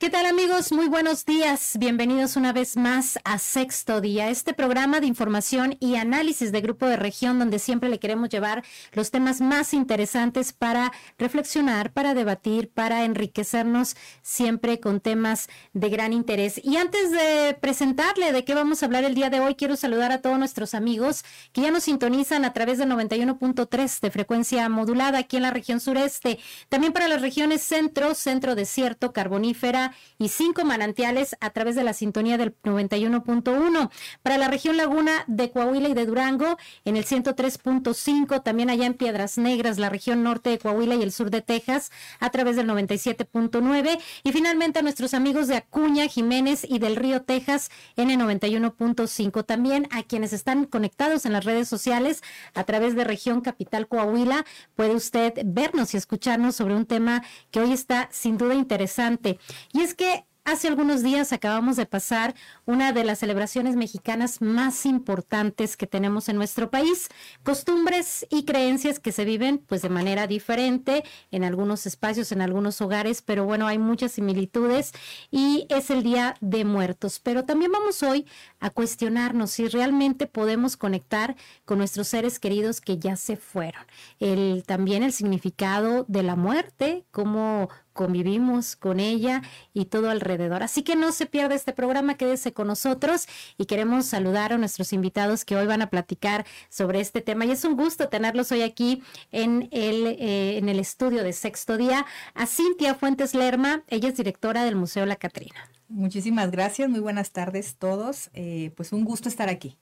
¿Qué tal amigos? Muy buenos días. Bienvenidos una vez más a Sexto Día, este programa de información y análisis de Grupo de Región donde siempre le queremos llevar los temas más interesantes para reflexionar, para debatir, para enriquecernos siempre con temas de gran interés. Y antes de presentarle de qué vamos a hablar el día de hoy, quiero saludar a todos nuestros amigos que ya nos sintonizan a través del 91.3 de frecuencia modulada aquí en la región sureste, también para las regiones centro, centro desierto, carbonífera, y cinco manantiales a través de la sintonía del 91.1. Para la región Laguna de Coahuila y de Durango en el 103.5, también allá en Piedras Negras, la región norte de Coahuila y el sur de Texas a través del 97.9 y finalmente a nuestros amigos de Acuña, Jiménez y del Río Texas en el 91.5. También a quienes están conectados en las redes sociales a través de región capital Coahuila, puede usted vernos y escucharnos sobre un tema que hoy está sin duda interesante. Y y es que Hace algunos días acabamos de pasar una de las celebraciones mexicanas más importantes que tenemos en nuestro país, costumbres y creencias que se viven pues de manera diferente en algunos espacios, en algunos hogares, pero bueno, hay muchas similitudes y es el Día de Muertos. Pero también vamos hoy a cuestionarnos si realmente podemos conectar con nuestros seres queridos que ya se fueron. El, también el significado de la muerte, cómo convivimos con ella y todo alrededor. Así que no se pierda este programa, quédese con nosotros y queremos saludar a nuestros invitados que hoy van a platicar sobre este tema. Y es un gusto tenerlos hoy aquí en el, eh, en el estudio de Sexto Día. A Cintia Fuentes Lerma, ella es directora del Museo La Catrina. Muchísimas gracias, muy buenas tardes todos. Eh, pues un gusto estar aquí.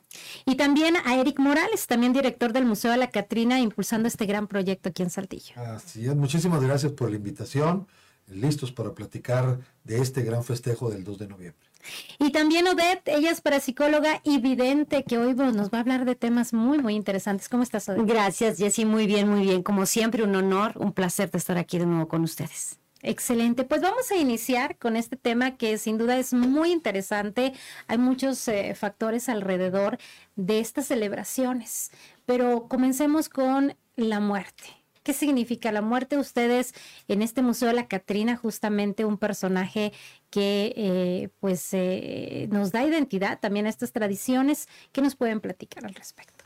Y también a Eric Morales, también director del Museo de la Catrina, impulsando este gran proyecto aquí en Saltillo. Así es, muchísimas gracias por la invitación listos para platicar de este gran festejo del 2 de noviembre. Y también Odette, ella es parapsicóloga y vidente, que hoy nos va a hablar de temas muy, muy interesantes. ¿Cómo estás, Odette? Gracias, Jessy, muy bien, muy bien. Como siempre, un honor, un placer de estar aquí de nuevo con ustedes. Excelente, pues vamos a iniciar con este tema que sin duda es muy interesante. Hay muchos eh, factores alrededor de estas celebraciones, pero comencemos con la muerte. ¿Qué significa la muerte? Ustedes en este Museo de la Catrina, justamente un personaje que eh, pues eh, nos da identidad también a estas tradiciones. ¿Qué nos pueden platicar al respecto?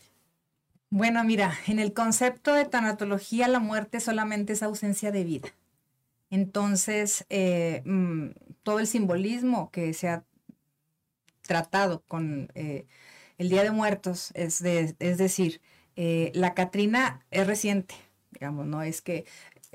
Bueno, mira, en el concepto de tanatología, la muerte solamente es ausencia de vida. Entonces, eh, mm, todo el simbolismo que se ha tratado con el Día de Muertos, es, es decir, la Catrina es reciente, digamos, no es que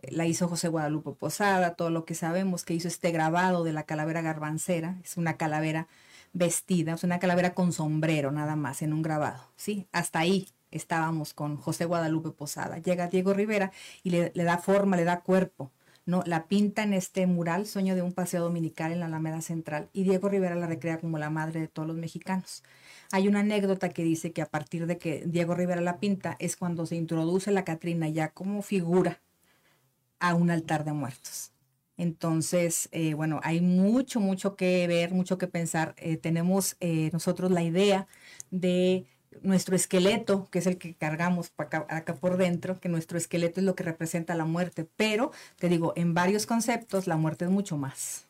la hizo José Guadalupe Posada, todo lo que sabemos que hizo este grabado de la calavera garbancera, es una calavera vestida, es una calavera con sombrero nada más en un grabado, ¿sí? Hasta ahí estábamos con José Guadalupe Posada. Llega Diego Rivera y le, le da forma, le da cuerpo, ¿no? La pinta en este mural, Sueño de un paseo dominical en la Alameda Central, y Diego Rivera la recrea como la madre de todos los mexicanos. Hay una anécdota que dice que a partir de que Diego Rivera la pinta es cuando se introduce la Catrina ya como figura a un altar de muertos. Entonces, eh, bueno, hay mucho, mucho que ver, mucho que pensar. Eh, tenemos eh, nosotros la idea de nuestro esqueleto, que es el que cargamos acá, acá, por dentro, que nuestro esqueleto es lo que representa la muerte, pero te digo, en varios conceptos la muerte es mucho más.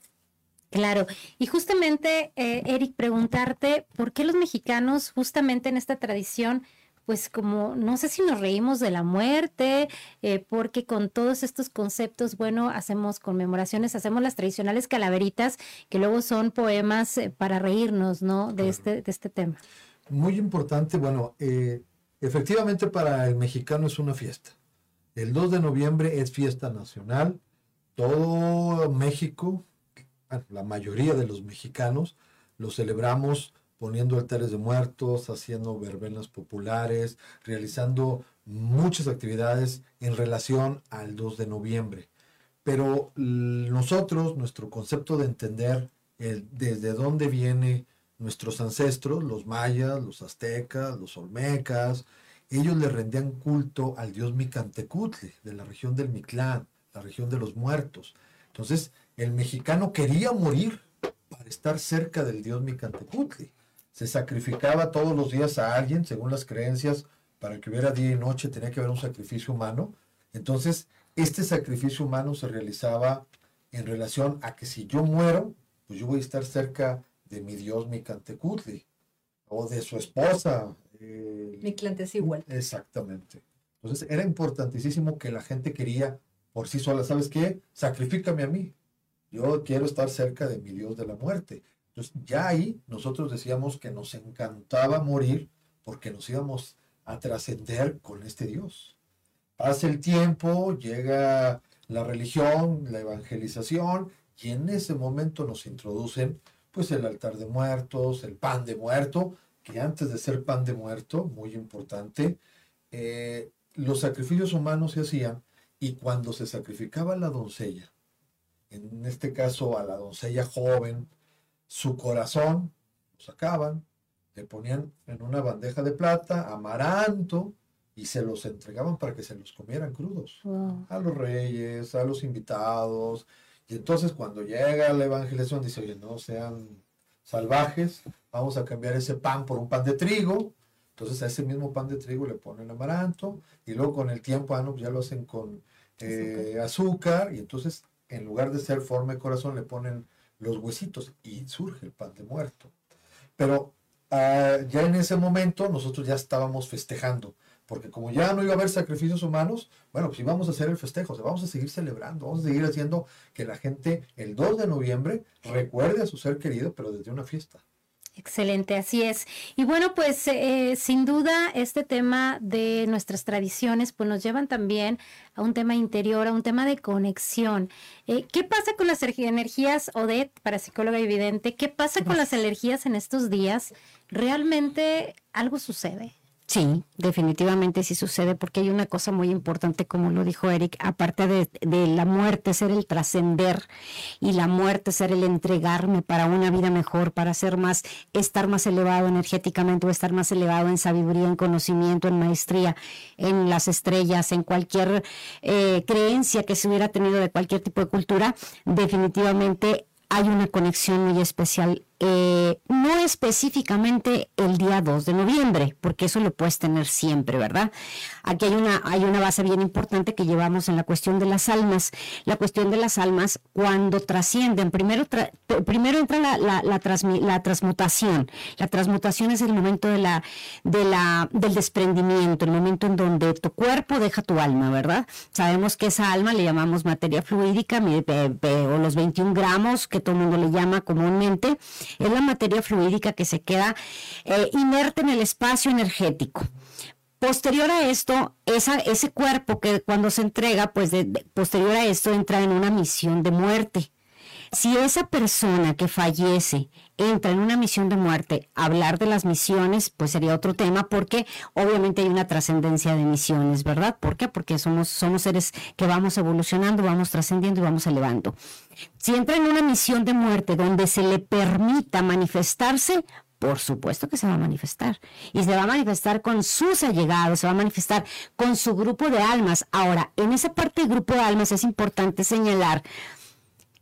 Claro, y justamente, eh, Eric, preguntarte, ¿por qué los mexicanos justamente en esta tradición, pues como, no sé si nos reímos de la muerte, eh, porque con todos estos conceptos, bueno, hacemos conmemoraciones, hacemos las tradicionales calaveritas, que luego son poemas eh, para reírnos, ¿no? De, este, de este tema. Muy importante, bueno, efectivamente para el mexicano es una fiesta. El 2 de noviembre es fiesta nacional. Todo México la mayoría de los mexicanos lo celebramos poniendo altares de muertos, haciendo verbenas populares, realizando muchas actividades en relación al 2 de noviembre. Pero nosotros, nuestro concepto de entender desde dónde vienen nuestros ancestros, los mayas, los aztecas, los olmecas, ellos le rendían culto al dios Micantecutli, de la región del Mictlán, la región de los muertos. Entonces, el mexicano quería morir para estar cerca del dios Micantecutli. Se sacrificaba todos los días a alguien, según las creencias, para que hubiera día y noche tenía que haber un sacrificio humano. Entonces, este sacrificio humano se realizaba en relación a que si yo muero, pues yo voy a estar cerca de mi Dios Micantecutli o de su esposa. Eh, igual. Exactamente. Entonces era importantísimo que la gente quería por sí sola, ¿sabes qué? Sacrifícame a mí. Yo quiero estar cerca de mi Dios de la muerte. Entonces ya ahí nosotros decíamos que nos encantaba morir porque nos íbamos a trascender con este Dios. Pasa el tiempo, llega la religión, la evangelización, y en ese momento nos introducen pues el altar de muertos, el pan de muerto, que antes de ser pan de muerto, muy importante, eh, los sacrificios humanos se hacían y cuando se sacrificaba a la doncella, en este caso a la doncella joven, su corazón lo sacaban, le ponían en una bandeja de plata amaranto y se los entregaban para que se los comieran crudos a los reyes, a los invitados. Y entonces cuando llega la evangelización dice, oye, no sean salvajes, vamos a cambiar ese pan por un pan de trigo. Entonces a ese mismo pan de trigo le ponen amaranto y luego con el tiempo ah, pues ya lo hacen con eh, azúcar. y entonces en lugar de ser forma de corazón le ponen los huesitos y surge el pan de muerto. Pero ah, ya en ese momento nosotros ya estábamos festejando porque como ya no iba a haber sacrificios humanos, bueno, pues íbamos a hacer el festejo, o sea, vamos a seguir celebrando, vamos a seguir haciendo que la gente el 2 de noviembre recuerde a su ser querido, pero desde una fiesta. Excelente, así es. Y bueno, pues eh, sin duda este tema de nuestras tradiciones pues nos llevan también a un tema interior, a un tema de conexión. Eh, ¿Qué pasa con las energías, Odette, para psicóloga evidente? ¿Qué pasa con las energías en estos días? ¿Realmente algo sucede? Sí, definitivamente sí sucede, porque hay una cosa muy importante, como lo dijo Eric, aparte de, la muerte, ser el trascender y la muerte, ser el entregarme para una vida mejor, para ser más, estar más elevado energéticamente o estar más elevado en sabiduría, en conocimiento, en maestría, en las estrellas, en cualquier eh, creencia que se hubiera tenido de cualquier tipo de cultura, definitivamente hay una conexión muy especial eh, no específicamente el día 2 de noviembre, porque eso lo puedes tener siempre, ¿verdad? Aquí hay una, hay una base bien importante que llevamos en la cuestión de las almas. La cuestión de las almas, cuando trascienden, primero, primero entra la, la, la, transmutación. La transmutación es el momento de la, de la, del desprendimiento, el momento en donde tu cuerpo deja tu alma, ¿verdad? Sabemos que esa alma le llamamos materia fluídica, o los 21 gramos que todo el mundo le llama comúnmente es la materia fluídica que se queda eh, inerte en el espacio energético. Posterior a esto, ese cuerpo que cuando se entrega, pues posterior a esto entra en una misión de muerte. Si esa persona que fallece entra en una misión de muerte, hablar de las misiones, pues sería otro tema, porque obviamente hay una trascendencia de misiones, ¿verdad? ¿Por qué? Porque somos, somos seres que vamos evolucionando, vamos trascendiendo y vamos elevando. Si entra en una misión de muerte donde se le permita manifestarse, por supuesto que se va a manifestar. Y se va a manifestar con sus allegados, se va a manifestar con su grupo de almas. Ahora, en esa parte del grupo de almas es importante señalar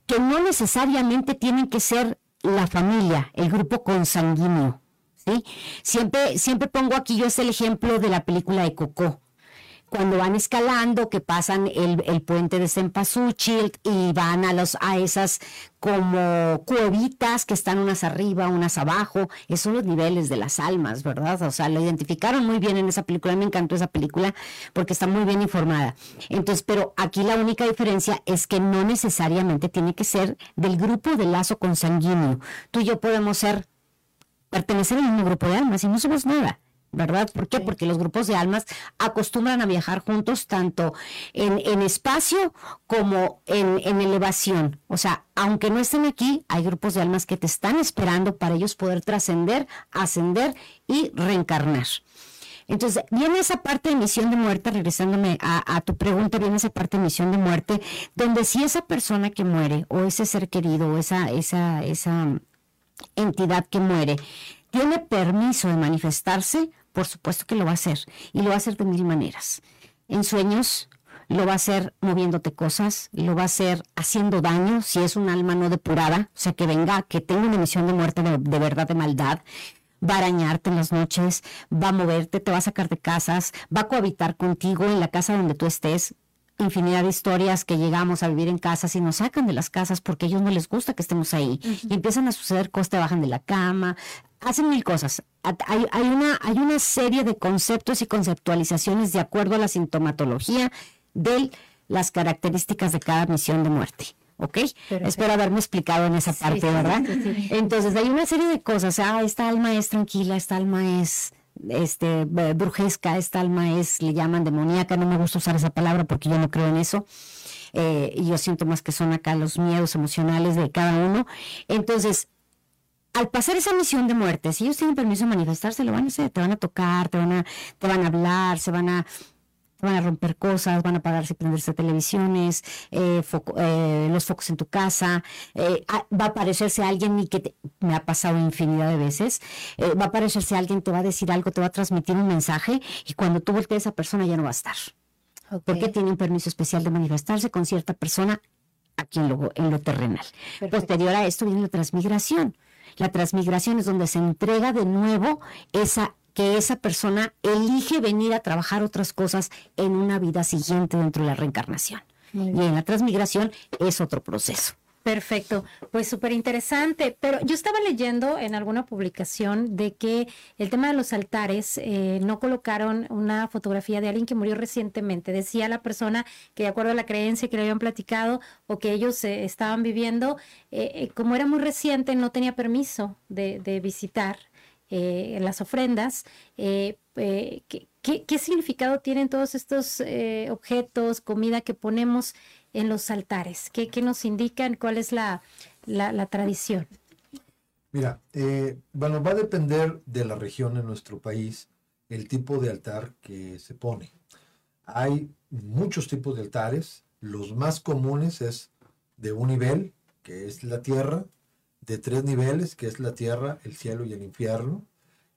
que no necesariamente tienen que ser la familia, el grupo consanguíneo. ¿sí? Siempre, siempre pongo aquí yo es el ejemplo de la película de Coco cuando van escalando, que pasan el, puente de Cempasúchil y van a, los, a esas como cuevitas que están unas arriba, unas abajo, esos son los niveles de las almas, ¿verdad? O sea, lo identificaron muy bien en esa película, me encantó esa película porque está muy bien informada. Entonces, pero aquí la única diferencia es que no necesariamente tiene que ser del grupo de lazo consanguíneo. Tú y yo podemos ser, pertenecer al mismo grupo de almas y no somos nada. ¿Verdad? ¿Por qué? Porque los grupos de almas acostumbran a viajar juntos tanto en, espacio como en, elevación. O sea, aunque no estén aquí, hay grupos de almas que te están esperando para ellos poder trascender, ascender y reencarnar. Entonces, viene esa parte de misión de muerte, regresándome a, a, tu pregunta, viene esa parte de misión de muerte, donde si esa persona que muere, o ese ser querido, o esa, esa, esa entidad que muere, tiene permiso de manifestarse, por supuesto que lo va a hacer y lo va a hacer de mil maneras. En sueños, lo va a hacer moviéndote cosas, lo va a hacer haciendo daño si es un alma no depurada, o sea, que venga, que tenga una misión de muerte de, verdad, de maldad. va a arañarte en las noches, va a moverte, te va a sacar de casas, va a cohabitar contigo en la casa donde tú estés. Infinidad de historias que llegamos a vivir en casas y nos sacan de las casas porque a ellos no les gusta que estemos ahí. Y empiezan a suceder cosas, te bajan de la cama, hacen mil cosas. Hay, hay, una, hay una serie de conceptos y conceptualizaciones de acuerdo a la sintomatología de las características de cada misión de muerte. ¿ok? Espero haberme explicado en esa parte, ¿verdad? Entonces, hay una serie de cosas. Ah, esta alma es tranquila, esta alma es este brujesca, esta alma es, le llaman demoníaca, no me gusta usar esa palabra porque yo no creo en eso. Eh, y yo siento más que son acá los miedos emocionales de cada uno. Entonces, al pasar esa misión de muerte, si ellos tienen permiso de manifestarse, lo van a hacer, te van a tocar, te van a, te van a hablar, se van a van a romper cosas, van a apagarse y prenderse televisiones, eh, eh, los focos en tu casa, eh, va a aparecerse alguien y que me ha pasado infinidad de veces, va a aparecerse alguien, te va a decir algo, te va a transmitir un mensaje y cuando tú voltees a esa persona ya no va a estar. Porque tiene un permiso especial de manifestarse con cierta persona aquí en lo, en lo terrenal. Posterior a esto viene la transmigración. La transmigración es donde se entrega de nuevo esa que esa persona elige venir a trabajar otras cosas en una vida siguiente dentro de la reencarnación. Y en la transmigración es otro proceso. Perfecto, pues súper interesante. Pero yo estaba leyendo en alguna publicación de que el tema de los altares eh, no colocaron una fotografía de alguien que murió recientemente. Decía la persona que de acuerdo a la creencia que le habían platicado o que ellos eh, estaban viviendo, eh, como era muy reciente, no tenía permiso de, visitar eh, las ofrendas, eh, eh, ¿qué, significado tienen todos estos objetos, comida que ponemos en los altares? ¿Qué, nos indican? ¿Cuál es la, la, tradición? Mira, bueno, va a depender de la región en nuestro país el tipo de altar que se pone. Hay muchos tipos de altares. Los más comunes es de un nivel, que es la tierra, de tres niveles, que es la tierra, el cielo y el infierno,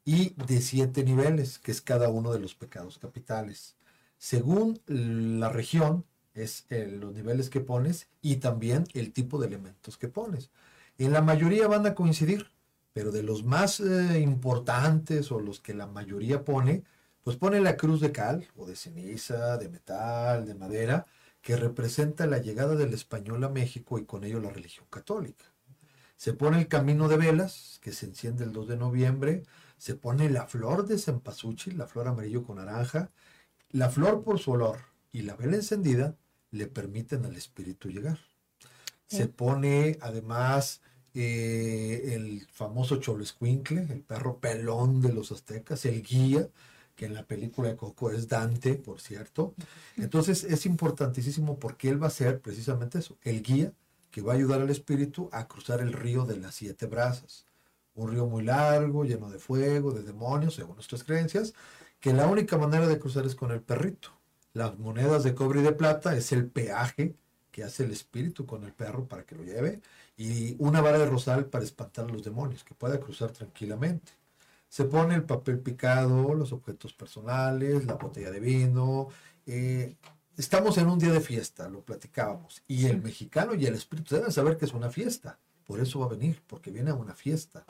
y de siete niveles, que es cada uno de los pecados capitales. Según la región, es los niveles que pones y también el tipo de elementos que pones. En la mayoría van a coincidir, pero de los más eh, importantes o los que la mayoría pone, pues pone la cruz de cal o de ceniza, de metal, de madera, que representa la llegada del español a México y con ello la religión católica. Se pone el camino de velas, que se enciende el 2 de noviembre. Se pone la flor de cempasúchil, la flor amarillo con naranja. La flor por su olor y la vela encendida le permiten al espíritu llegar. Se pone además eh, el famoso Cholescuincle, el perro pelón de los aztecas, el guía, que en la película de Coco es Dante, por cierto. Entonces es importantísimo porque él va a ser precisamente eso, el guía que va a ayudar al espíritu a cruzar el río de las siete brazas. Un río muy largo, lleno de fuego, de demonios, según nuestras creencias, que la única manera de cruzar es con el perrito. Las monedas de cobre y de plata es el peaje que hace el espíritu con el perro para que lo lleve, y una vara de rosal para espantar a los demonios, que pueda cruzar tranquilamente. Se pone el papel picado, los objetos personales, la botella de vino, eh, estamos en un día de fiesta, lo platicábamos, y el mexicano y el espíritu deben saber que es una fiesta, por eso va a venir, porque viene a una fiesta.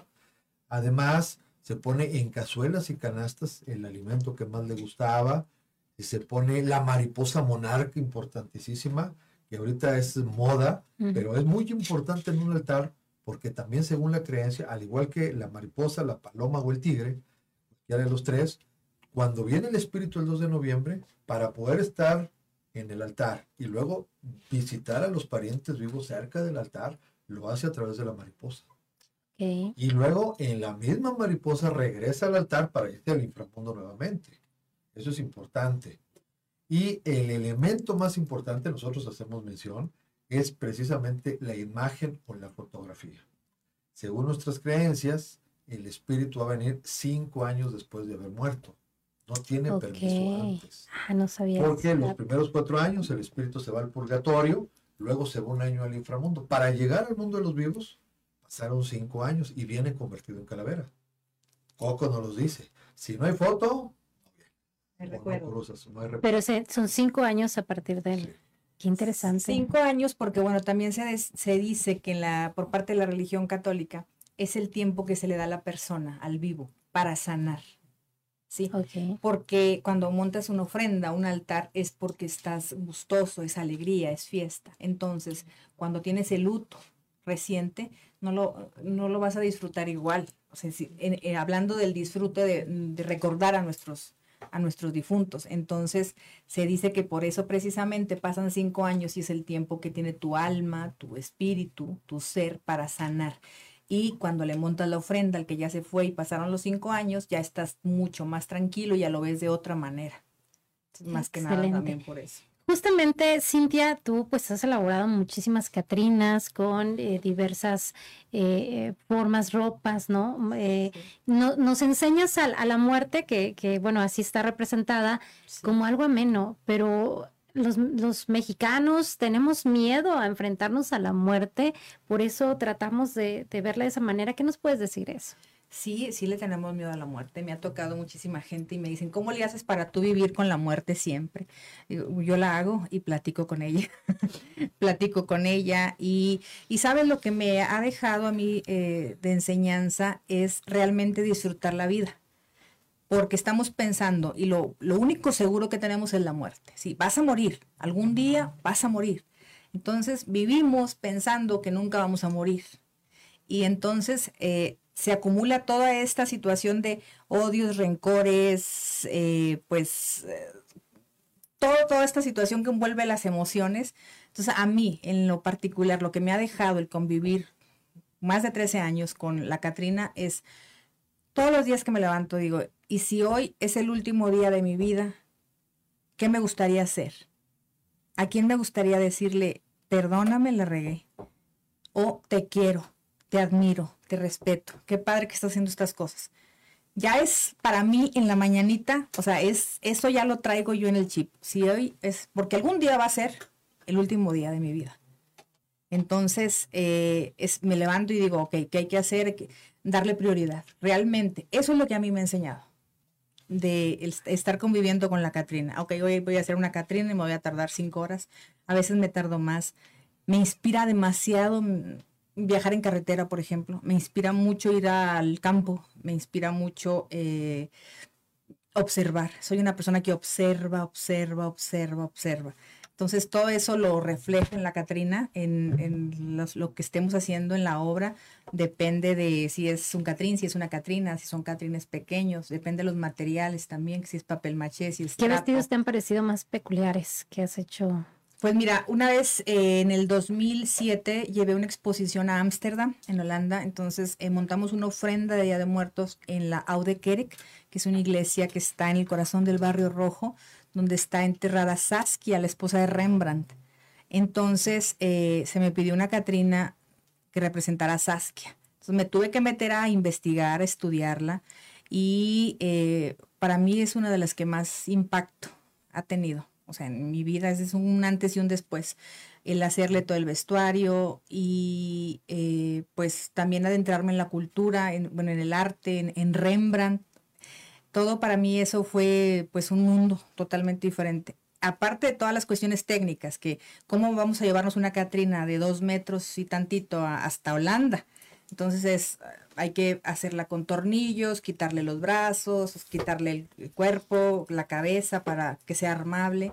Además, se pone en cazuelas y canastas el alimento que más le gustaba, y se pone la mariposa monarca importantísima, que ahorita es moda, pero es muy importante en un altar, porque también según la creencia, al igual que la mariposa, la paloma o el tigre, ya de los tres, cuando viene el espíritu el 2 de noviembre, para poder estar en el altar y luego visitar a los parientes vivos cerca del altar, lo hace a través de la mariposa. Y luego en la misma mariposa regresa al altar para irse al inframundo nuevamente. Eso es importante. Y el elemento más importante, nosotros hacemos mención, es precisamente la imagen o la fotografía. Según nuestras creencias, el espíritu va a venir cinco años después de haber muerto. No tiene permiso antes. Ah, no sabía. Porque los primeros cuatro años el espíritu se va al purgatorio, luego se va un año al inframundo. Para llegar al mundo de los vivos, pasaron cinco años y viene convertido en calavera. Coco nos los dice. Si no hay foto, no Pero son cinco años a partir de él. Qué interesante. Cinco años porque, bueno, también se, se dice que en la, por parte de la religión católica es el tiempo que se le da a la persona, al vivo, para sanar. ¿sí? Ok. Porque cuando montas una ofrenda, un altar, es porque estás gustoso, es alegría, es fiesta. Entonces, cuando tienes el luto reciente, no lo, no lo vas a disfrutar igual. O sea, si- en- en- hablando del disfrute de, de recordar a nuestros, a nuestros difuntos. Entonces, se dice que por eso precisamente pasan cinco años y es el tiempo que tiene tu alma, tu espíritu, tu ser para sanar. Y cuando le montas la ofrenda al que ya se fue y pasaron los cinco años, ya estás mucho más tranquilo y ya lo ves de otra manera. Más que nada también por eso. Justamente, Cintia, tú pues has elaborado muchísimas Catrinas con eh, diversas eh, formas, ropas, ¿no? Eh, no- nos enseñas a, a la muerte, que, que, bueno, así está representada, como algo ameno, pero los, los mexicanos tenemos miedo a enfrentarnos a la muerte, por eso tratamos de, de verla de esa manera. ¿Qué nos puedes decir eso? Sí, sí le tenemos miedo a la muerte. Me ha tocado muchísima gente y me dicen, ¿cómo le haces para tú vivir con la muerte siempre? Yo la hago y platico con ella. platico con ella y, y sabes lo que me ha dejado a mí eh, de enseñanza es realmente disfrutar la vida. Porque estamos pensando y lo, lo único seguro que tenemos es la muerte. Sí, vas a morir. Algún día vas a morir. Entonces vivimos pensando que nunca vamos a morir. Y entonces eh, se acumula toda esta situación de odios, rencores, eh, pues eh, toda esta situación que envuelve las emociones. Entonces a mí, en lo particular, lo que me ha dejado el convivir más de 13 años con la Catrina es todos los días que me levanto digo, ¿y si hoy es el último día de mi vida? ¿Qué me gustaría hacer? ¿A quién me gustaría decirle, perdóname, la regué? O te quiero, te admiro, te respeto. Qué padre que estás haciendo estas cosas. Ya es para mí en la mañanita, o sea, es eso ya lo traigo yo en el chip. Si hoy es, porque algún día va a ser el último día de mi vida. Entonces, eh, es, me levanto y digo, ok, ¿qué hay que hacer? Darle prioridad. Realmente, eso es lo que a mí me ha enseñado de estar conviviendo con la Catrina. Ok, hoy voy a hacer una Catrina y me voy a tardar cinco horas. A veces me tardo más. Me inspira demasiado viajar en carretera, por ejemplo. Me inspira mucho ir al campo. Me inspira mucho eh, observar. Soy una persona que observa, observa, observa, observa. Entonces todo eso lo refleja en la Catrina, en, en los- lo que estemos haciendo en la obra. Depende de si es un Catrín, si es una Catrina, si son Catrines pequeños. Depende de los materiales también, si es papel maché, si es ¿Qué vestidos te han parecido más peculiares que has hecho? Pues mira, una vez eh, en el 2007 llevé una exposición a Ámsterdam, en Holanda, entonces eh, montamos una ofrenda de Día de Muertos en la Oude Kerk, que es una iglesia que está en el corazón del barrio rojo, donde está enterrada Saskia, la esposa de Rembrandt. Entonces eh, se me pidió una Catrina que representara a Saskia. Entonces me tuve que meter a investigar, a estudiarla, y eh, para mí es una de las que más impacto ha tenido. O sea, en mi vida es un antes y un después. El hacerle todo el vestuario y eh, pues también adentrarme en la cultura, en, bueno, en el arte, en, Rembrandt. Todo para mí eso fue pues un mundo totalmente diferente. Aparte de todas las cuestiones técnicas, que cómo vamos a llevarnos una Catrina de dos metros y tantito hasta Holanda. Entonces es, hay que hacerla con tornillos, quitarle los brazos, quitarle el- cuerpo, la cabeza para que sea armable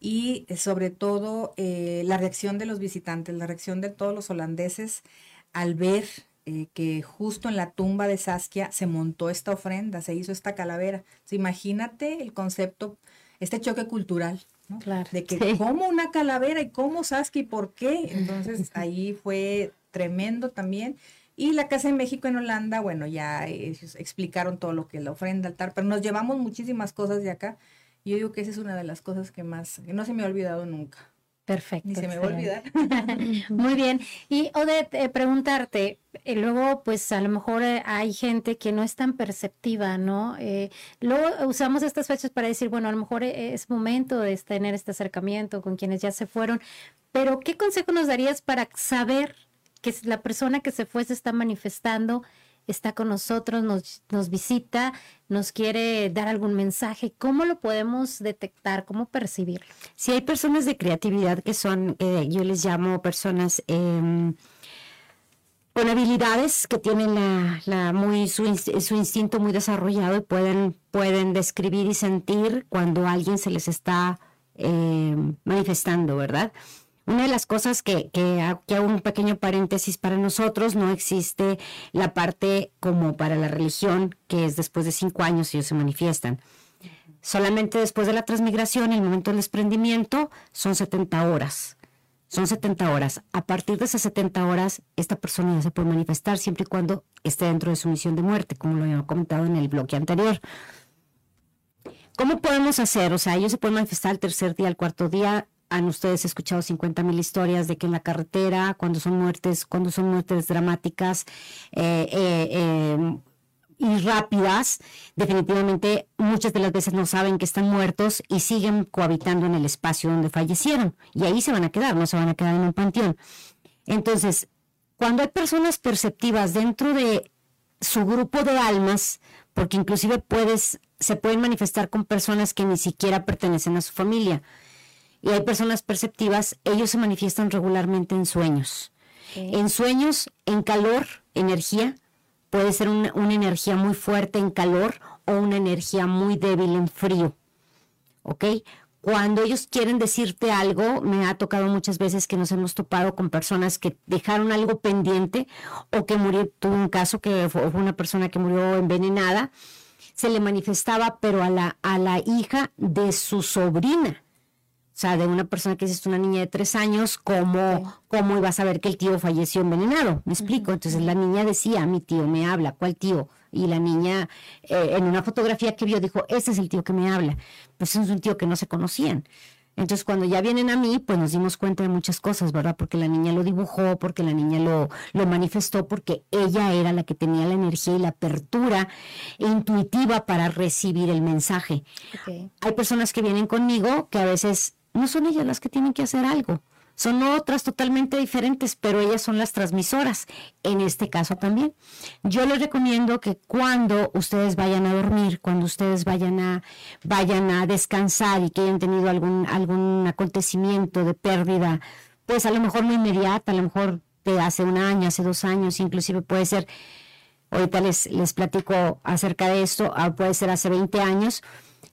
y eh, sobre todo eh, la reacción de los visitantes, la reacción de todos los holandeses al ver eh, que justo en la tumba de Saskia se montó esta ofrenda, se hizo esta calavera. Entonces, imagínate el concepto, este choque cultural, ¿no? Claro. De que Sí. cómo una calavera y cómo Saskia y por qué. Entonces ahí fue tremendo también. Y la Casa de México en Holanda, bueno, ya ellos explicaron todo lo que es la ofrenda, altar, pero nos llevamos muchísimas cosas de acá. Y yo digo que esa es una de las cosas que más, que no se me ha olvidado nunca. Perfecto. Ni se me va a olvidar. Muy bien. Y Odette, eh, preguntarte, eh, luego pues a lo mejor eh, hay gente que no es tan perceptiva, ¿no? Eh, luego usamos estas fechas para decir, bueno, a lo mejor es momento de tener este acercamiento con quienes ya se fueron, pero ¿qué consejo nos darías para saber que la persona que se fue se está manifestando? está con nosotros, nos, nos visita, nos quiere dar algún mensaje. ¿Cómo lo podemos detectar? ¿Cómo percibirlo? Si hay personas de creatividad que son, eh, yo les llamo personas em, con habilidades que tienen la, muy, su, instinto muy desarrollado y pueden, pueden describir y sentir cuando alguien se les está eh, manifestando, ¿verdad? Una de las cosas que, que, que, hago un pequeño paréntesis para nosotros, no existe la parte como para la religión, que es después de cinco años ellos se manifiestan. Solamente después de la transmigración, el momento del desprendimiento, son 70 horas. Son 70 horas. A partir de esas 70 horas, esta persona ya se puede manifestar siempre y cuando esté dentro de su misión de muerte, como lo había comentado en el bloque anterior. ¿Cómo podemos hacer? O sea, ellos se pueden manifestar el tercer día, el cuarto día, han ustedes escuchado 50 mil historias de que en la carretera, cuando son muertes, cuando son muertes dramáticas eh, eh, eh, y rápidas, definitivamente muchas de las veces no saben que están muertos y siguen cohabitando en el espacio donde fallecieron. Y ahí se van a quedar, no se van a quedar en un panteón. Entonces, cuando hay personas perceptivas dentro de su grupo de almas, porque inclusive puedes, se pueden manifestar con personas que ni siquiera pertenecen a su familia y hay personas perceptivas, ellos se manifiestan regularmente en sueños. En sueños, en calor, energía, puede ser una, energía muy fuerte en calor o una energía muy débil en frío. ¿Ok? Cuando ellos quieren decirte algo, me ha tocado muchas veces que nos hemos topado con personas que dejaron algo pendiente o que murió, tuvo un caso que fue una persona que murió envenenada, se le manifestaba, pero a la, a la hija de su sobrina o sea, de una persona que es una niña de tres años, ¿cómo, ¿cómo iba a saber que el tío falleció envenenado? ¿Me explico? Entonces la niña decía, mi tío me habla, ¿cuál tío? Y la niña eh, en una fotografía que vio dijo, ese es el tío que me habla. Pues es un tío que no se conocían. Entonces, cuando ya vienen a mí, pues nos dimos cuenta de muchas cosas, ¿verdad? Porque la niña lo dibujó, porque la niña lo, lo manifestó, porque ella era la que tenía la energía y la apertura intuitiva para recibir el mensaje. Hay personas que vienen conmigo que a veces no son ellas las que tienen que hacer algo. Son otras totalmente diferentes, pero ellas son las transmisoras, en este caso también. Yo les recomiendo que cuando ustedes vayan a dormir, cuando ustedes vayan a, vayan a descansar y que hayan tenido algún, algún acontecimiento de pérdida, pues a lo mejor muy inmediata, a lo mejor de hace un año, hace dos años, inclusive puede ser, ahorita les, les platico acerca de esto, ah, puede ser hace 20 años.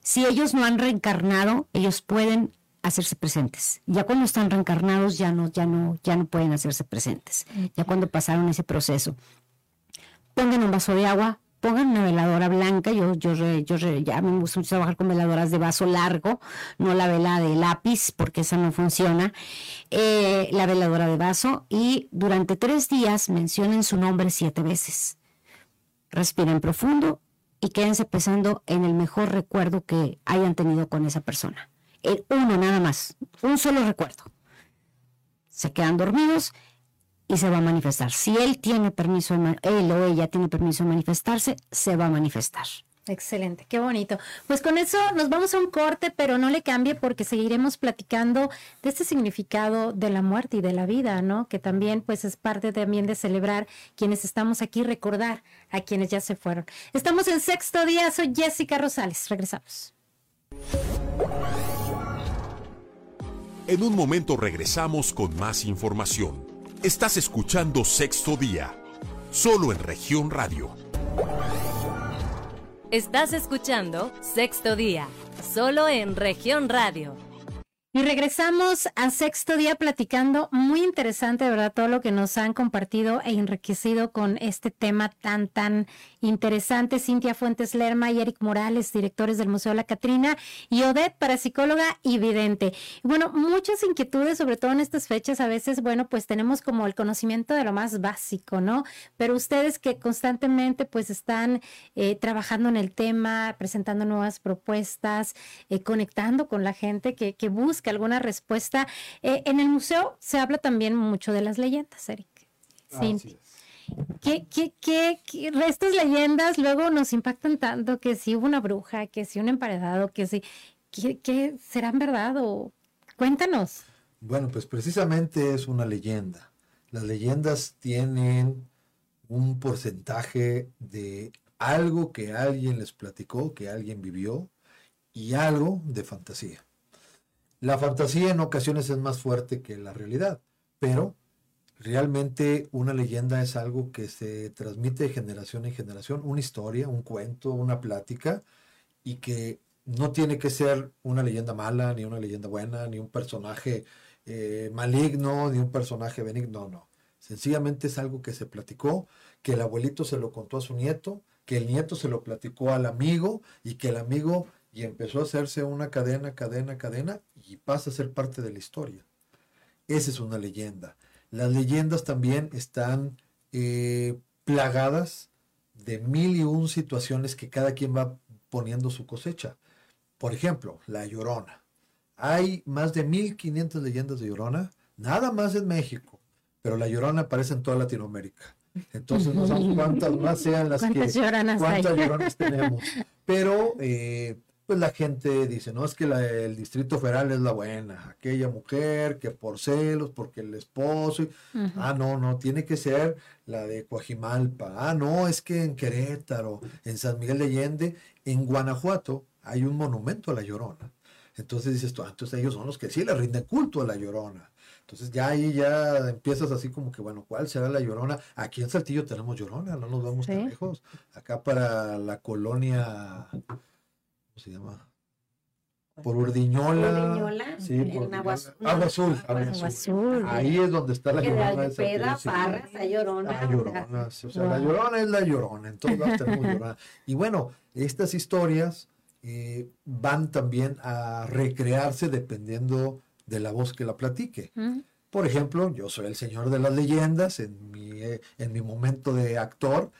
Si ellos no han reencarnado, ellos pueden hacerse presentes. Ya cuando están reencarnados ya no, ya no, ya no pueden hacerse presentes. Ya cuando pasaron ese proceso. Pongan un vaso de agua, pongan una veladora blanca. Yo, yo, yo ya me gusta mucho trabajar con veladoras de vaso largo, no la vela de lápiz, porque esa no funciona. Eh, la veladora de vaso y durante tres días mencionen su nombre siete veces. Respiren profundo y quédense pensando en el mejor recuerdo que hayan tenido con esa persona uno nada más, un solo recuerdo. Se quedan dormidos y se va a manifestar. Si él tiene permiso, él o ella tiene permiso de manifestarse, se va a manifestar. Excelente, qué bonito. Pues con eso nos vamos a un corte, pero no le cambie porque seguiremos platicando de este significado de la muerte y de la vida, ¿no? Que también pues es parte también de celebrar quienes estamos aquí, recordar a quienes ya se fueron. Estamos en sexto día, soy Jessica Rosales, regresamos. En un momento regresamos con más información. Estás escuchando Sexto Día, solo en región radio. Estás escuchando Sexto Día, solo en región radio. Y regresamos a sexto día platicando, muy interesante, de verdad, todo lo que nos han compartido e enriquecido con este tema tan, tan interesante. Cintia Fuentes Lerma y Eric Morales, directores del Museo La Catrina, y Odette, parapsicóloga y vidente. bueno, muchas inquietudes, sobre todo en estas fechas, a veces, bueno, pues tenemos como el conocimiento de lo más básico, ¿no? Pero ustedes que constantemente pues están eh, trabajando en el tema, presentando nuevas propuestas, eh, conectando con la gente que, que busca alguna respuesta. Eh, en el museo se habla también mucho de las leyendas, Eric. Sí. ¿Qué, qué, qué, estas leyendas luego nos impactan tanto que si hubo una bruja, que si un emparedado, que si, ¿qué, serán verdad o cuéntanos? Bueno, pues precisamente es una leyenda. Las leyendas tienen un porcentaje de algo que alguien les platicó, que alguien vivió, y algo de fantasía. La fantasía en ocasiones es más fuerte que la realidad, pero Realmente una leyenda es algo que se transmite de generación en generación, una historia, un cuento, una plática, y que no tiene que ser una leyenda mala, ni una leyenda buena, ni un personaje eh, maligno, ni un personaje benigno, no. Sencillamente es algo que se platicó, que el abuelito se lo contó a su nieto, que el nieto se lo platicó al amigo y que el amigo y empezó a hacerse una cadena, cadena, cadena y pasa a ser parte de la historia. Esa es una leyenda. Las leyendas también están eh, plagadas de mil y un situaciones que cada quien va poniendo su cosecha. Por ejemplo, la Llorona. Hay más de 1500 leyendas de Llorona, nada más en México, pero la Llorona aparece en toda Latinoamérica. Entonces no sabemos cuántas más sean las ¿Cuántas que lloronas cuántas hay? lloronas tenemos. Pero eh, pues la gente dice, no, es que la- el Distrito Federal es la buena, aquella mujer que por celos, porque el esposo, y- ah, no, no, tiene que ser la de Coajimalpa, ah, no, es que en Querétaro, en San Miguel de Allende, en Guanajuato hay un monumento a la Llorona. Entonces dices tú, ah, entonces ellos son los que sí le rinden culto a la Llorona. Entonces ya ahí ya empiezas así como que, bueno, ¿cuál será la Llorona? Aquí en Saltillo tenemos Llorona, no nos vamos tan lejos. Acá para la colonia, ¿cómo se llama? Por Urdiñola. Urdiñola, Sí, en por Agua. Azul. Agua Azul. Agua. Ahí es donde está la Llorona. sí. Parras, a Llorona. La llorona, o sea, la llorona es la llorona, en todos lados tenemos llorona. Y bueno, estas historias eh, van también a recrearse dependiendo de la voz que la platique. Mm. Por ejemplo, yo soy el señor de las leyendas en mi, eh, en mi momento de actor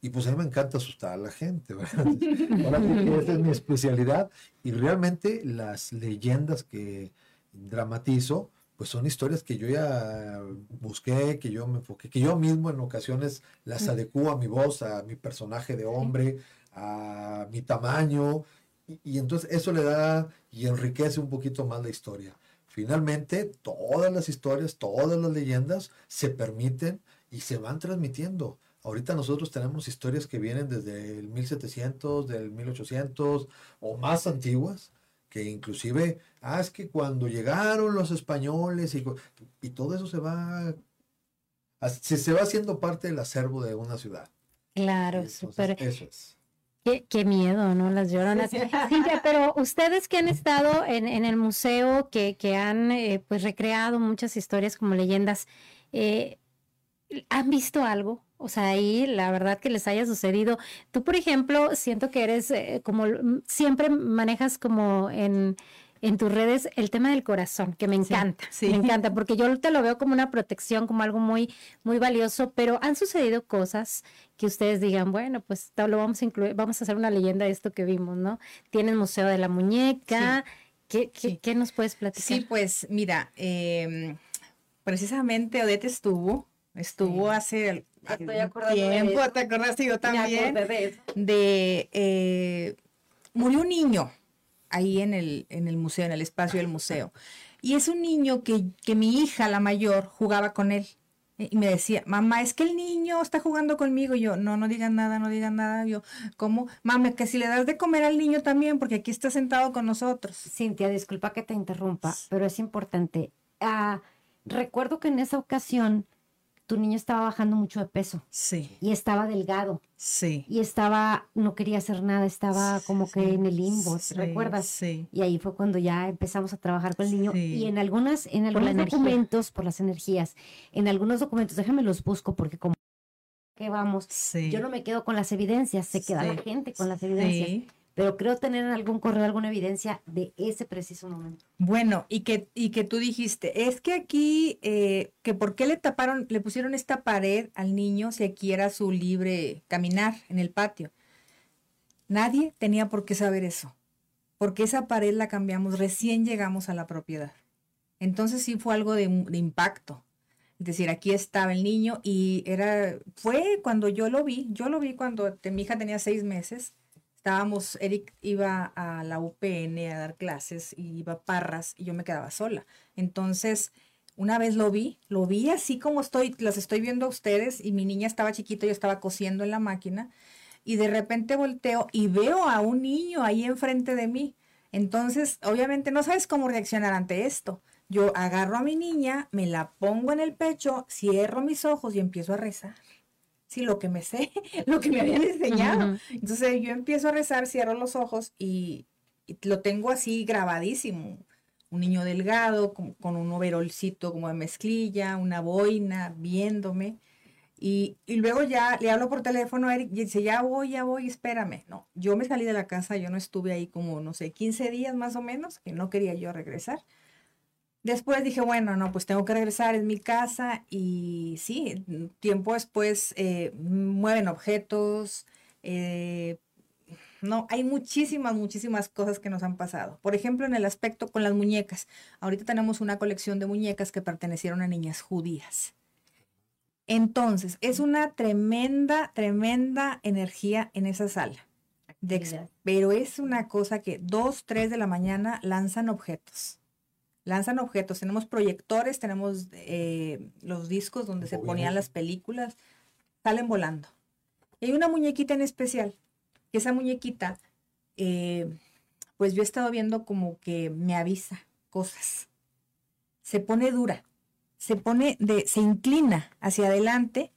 y pues a mí me encanta asustar a la gente, ¿verdad? Ahora sí que esa es mi especialidad y realmente las leyendas que dramatizo pues son historias que yo ya busqué, que yo me enfoqué, que yo mismo en ocasiones las adecuo a mi voz, a mi personaje de hombre, a mi tamaño, y, y entonces eso le da y enriquece un poquito más la historia. Finalmente, todas las historias, todas las leyendas se permiten y se van transmitiendo. Ahorita nosotros tenemos historias que vienen desde el 1700, del 1800 o más antiguas, que inclusive, ah, es que cuando llegaron los españoles y, y todo eso se va, se, se va haciendo parte del acervo de una ciudad. Claro, súper. Eso es. Qué, qué miedo, ¿no? Las lloronas. Cintia, pero ustedes que han estado en, en el museo, que, que han eh, pues recreado muchas historias como leyendas, eh, ¿han visto algo? O sea, ahí la verdad que les haya sucedido. Tú, por ejemplo, siento que eres eh, como mm, siempre manejas como en, en tus redes el tema del corazón, que me encanta, sí. me encanta, porque yo te lo veo como una protección, como algo muy, muy valioso, pero han sucedido cosas que ustedes digan, bueno, pues lo vamos a incluir, vamos a hacer una leyenda de esto que vimos, ¿no? Tienen Museo de la Muñeca. ¿Qué, qué, Sí. qué nos puedes platicar? Sí, pues mira, em, precisamente Odette estuvo, estuvo Sí. hace tiempo, eso. te acordaste yo también, de eso. de, eh, murió un niño ahí en el, en el museo, en el espacio del museo. Y es un niño que, que mi hija, la mayor, jugaba con él. Y me decía, mamá, es que el niño está jugando conmigo. Y yo, no, no digan nada, no digan nada. Yo, ¿cómo? Mami, que si le das de comer al niño también, porque aquí está sentado con nosotros. Cintia, disculpa que te interrumpa, pero es importante. Ah, recuerdo que en esa ocasión tu niño estaba bajando mucho de peso Sí, y estaba delgado sí. y estaba, no quería hacer nada, estaba como que en el limbo, ¿te sí, recuerdas? Sí. Y ahí fue cuando ya empezamos a trabajar con el niño. Sí. Y en algunas, en algunos documentos, por las energías, en algunos documentos, déjame los busco porque como que vamos, Sí. yo no me quedo con las evidencias, se queda la gente con las evidencias, Sí. Pero creo tener en algún correo alguna evidencia de ese preciso momento. Bueno, y que, y que tú dijiste, es que aquí, eh, que por qué le taparon, le pusieron esta pared al niño si aquí era su libre caminar en el patio. Nadie tenía por qué saber eso, porque esa pared la cambiamos, recién llegamos a la propiedad. Entonces sí fue algo de, de impacto. Es decir, aquí estaba el niño y era, fue cuando yo lo vi, yo lo vi cuando mi hija tenía seis meses. Estábamos, Eric iba a la UPN a dar clases y iba a Parras y yo me quedaba sola. Entonces, una vez lo vi, lo vi así como estoy, las estoy viendo a ustedes y mi niña estaba chiquita, yo estaba cosiendo en la máquina y de repente volteo y veo a un niño ahí enfrente de mí. Entonces, obviamente no sabes cómo reaccionar ante esto. Yo agarro a mi niña, me la pongo en el pecho, cierro mis ojos y empiezo a rezar. Sí, lo que me sé, lo que me habían enseñado. Entonces yo empiezo a rezar, cierro los ojos y, lo tengo así grabadísimo. Un niño delgado, con, con, un overolcito como de mezclilla, una boina, viéndome. Y, y, luego ya le hablo por teléfono a Eric y dice, ya voy, ya voy, espérame. No, yo me salí de la casa, yo no estuve ahí como, no sé, 15 días más o menos, que no quería yo regresar. Después dije, bueno, no, pues tengo que regresar, en mi casa. Y sí, tiempo después eh, mueven objetos. Eh, no, hay muchísimas, muchísimas cosas que nos han pasado. Por ejemplo, en el aspecto con las muñecas. Ahorita tenemos una colección de muñecas que pertenecieron a niñas judías. Entonces, es una tremenda, tremenda energía en esa sala. pero es una cosa que dos, tres de la mañana lanzan objetos lanzan objetos. Tenemos proyectores, tenemos eh, los discos donde se ponían las películas, salen volando. Y hay una muñequita en especial, que esa muñequita, eh, pues yo he estado viendo como que me avisa cosas. Se pone dura, se pone de, se inclina hacia adelante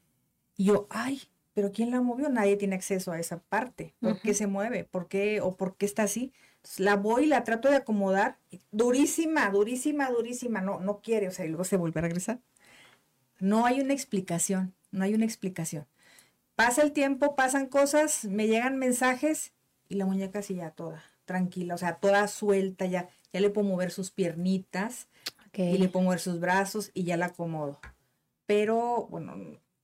y yo, ay, pero ¿quién la movió? Nadie tiene acceso a esa parte. ¿Por qué se mueve? ¿Por qué o por qué está así? La voy y la trato de acomodar, durísima, durísima, durísima, no, no quiere, o sea, y luego se vuelve a regresar. No hay una explicación, no hay una explicación. Pasa el tiempo, pasan cosas, me llegan mensajes y la muñeca así ya toda tranquila, o sea, toda suelta, ya, ya le puedo mover sus piernitas y le puedo mover sus brazos y ya la acomodo. Pero, bueno,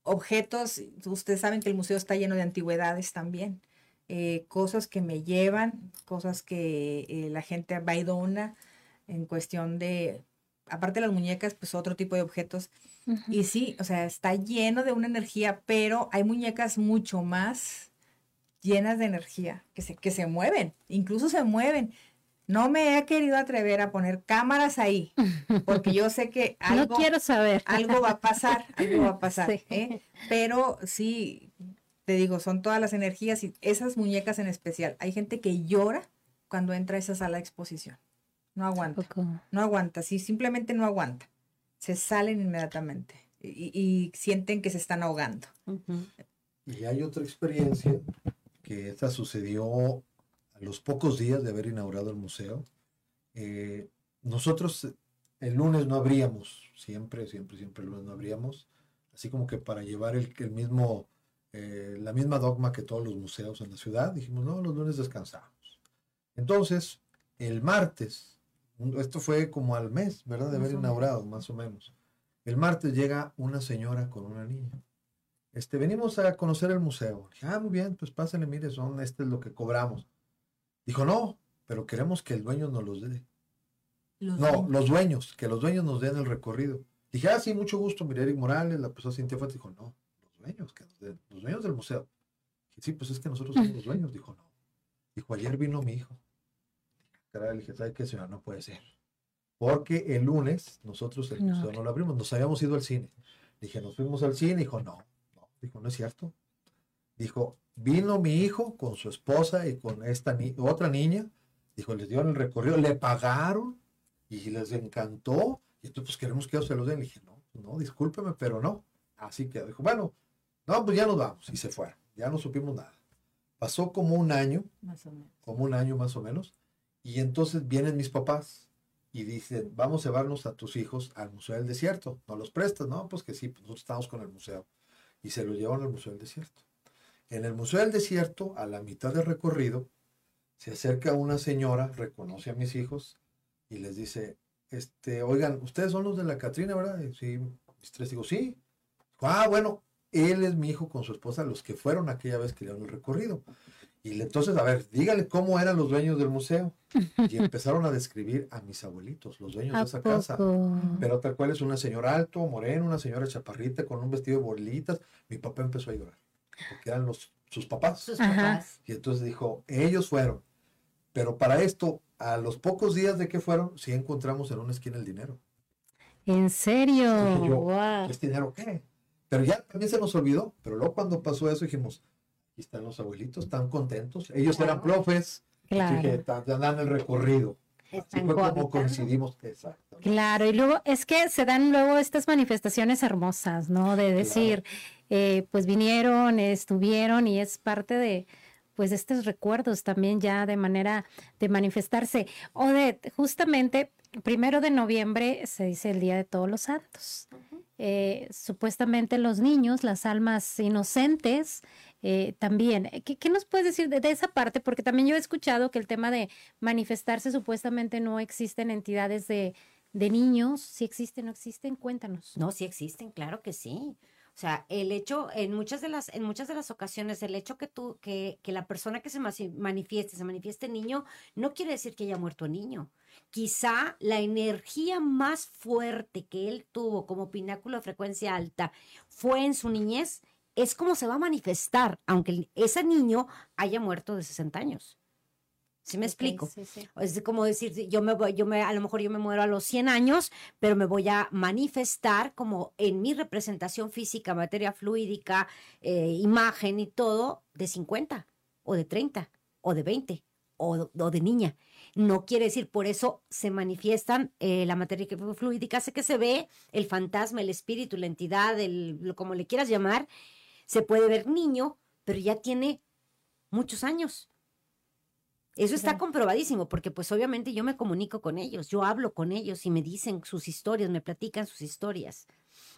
objetos, ustedes saben que el museo está lleno de antigüedades también. Eh, cosas que me llevan, cosas que eh, la gente va y dona en cuestión de, aparte de las muñecas, pues otro tipo de objetos. Y sí, o sea, está lleno de una energía, pero hay muñecas mucho más llenas de energía, que se, que se mueven, incluso se mueven. No me he querido atrever a poner cámaras ahí, porque yo sé que algo, no quiero saber. algo va a pasar, algo va a pasar. ¿eh? Pero sí, te digo, son todas las energías y esas muñecas en especial. Hay gente que llora cuando entra a esa sala de exposición. No aguanta. No aguanta, sí, simplemente no aguanta. Se salen inmediatamente y, sienten que se están ahogando. Y hay otra experiencia que esta sucedió a los pocos días de haber inaugurado el museo. Eh, nosotros el lunes no abríamos, siempre, siempre, siempre el lunes no abríamos, así como que para llevar el, el mismo eh, la misma dogma que todos los museos en la ciudad. Dijimos, no, los lunes descansamos. Entonces, el martes, esto fue como al mes, ¿verdad? De haber inaugurado, más o menos. El martes llega una señora con una niña. Este, venimos a conocer el museo. Dije, ah, muy bien, pues pásenle, mire, son, este es lo que cobramos. Dijo, no, pero queremos que el dueño nos los dé. no, los dueños, que los dueños nos den el recorrido. Dije, ah, sí, mucho gusto, mire, Eric Morales, la persona Cintia Fuerte, dijo, no, dueños, que los dueños del museo. sí, pues es que nosotros somos los dueños. Dijo, no. Dijo, ayer vino mi hijo. Caray, le dije, ¿sabe qué, señora? No puede ser. Porque el lunes nosotros el museo no lo abrimos, nos habíamos ido al cine. Dije, nos fuimos al cine. Dijo, no, no. Dijo, no es cierto. Dijo, vino mi hijo con su esposa y con esta otra niña. Dijo, les dieron el recorrido, le pagaron y les encantó. Y entonces, pues queremos que ellos se los den. Le dije, no, no, discúlpeme, pero no. Así que dijo, bueno, no, pues ya nos vamos. Y se fueron. Ya no supimos nada. Pasó como un año. Más o menos. Como un año más o menos. Y entonces vienen mis papás y dicen, vamos a llevarnos a tus hijos al Museo del Desierto. ¿No los prestas? No, pues que sí, pues nosotros estamos con el museo. Y se lo llevan al Museo del Desierto. En el Museo del Desierto, a la mitad del recorrido, se acerca una señora, reconoce a mis hijos y les dice, este, oigan, ustedes son los de la Catrina, ¿verdad? Y sí, mis tres hijos, sí. Ah, bueno, él es mi hijo con su esposa, los que fueron aquella vez que dieron el recorrido. Y entonces, a ver, dígale cómo eran los dueños del museo. Y empezaron a describir a mis abuelitos, los dueños de esa casa. Pero tal cual es una señora alto, moreno, una señora chaparrita con un vestido de bolitas. Mi papá empezó a llorar, porque eran los, sus papás. Sus papás. Y entonces dijo, ellos fueron. Pero para esto, a los pocos días de que fueron, sí encontramos en una esquina el dinero. ¿En serio? ¿Es dinero qué? Pero ya también se nos olvidó. Pero luego cuando pasó eso dijimos, aquí están los abuelitos, están contentos. Ellos eran profes, Claro. Así que ta- te dan el recorrido. Así fue como coincidimos. Exacto. Claro, y luego es que se dan luego estas manifestaciones hermosas, ¿no? De decir, eh, pues vinieron, estuvieron y es parte de, pues, estos recuerdos también ya de manera de manifestarse. O de, justamente, primero de noviembre se dice el Día de Todos los Santos. Eh, supuestamente los niños, las almas inocentes, eh, también. ¿Qué, qué nos puedes decir de, esa parte? Porque también yo he escuchado que el tema de manifestarse supuestamente no existen entidades de, de niños. Si existen, no existen, cuéntanos. No, sí existen, claro que sí. O sea, el hecho, en muchas de las, en muchas de las ocasiones, el hecho que tú, que, que la persona que se manifieste, se manifieste niño, no quiere decir que haya muerto niño. Quizá la energía más fuerte que él tuvo como pináculo de frecuencia alta fue en su niñez, es como se va a manifestar, aunque ese niño haya muerto de 60 años. ¿Sí me explico? sí, sí. Es como decir, yo me voy, yo me, a lo mejor yo me muero a los 100 años, pero me voy a manifestar como en mi representación física, materia fluídica, eh, imagen y todo, de 50, o de 30, o de 20, o, o de niña. No quiere decir, por eso se manifiestan eh, la materia fluídica, hace que se ve el fantasma, el espíritu, la entidad, el, lo- como le quieras llamar, se puede ver niño, pero ya tiene muchos años. Eso está comprobadísimo, porque pues obviamente yo me comunico con ellos, yo hablo con ellos y me dicen sus historias, me platican sus historias.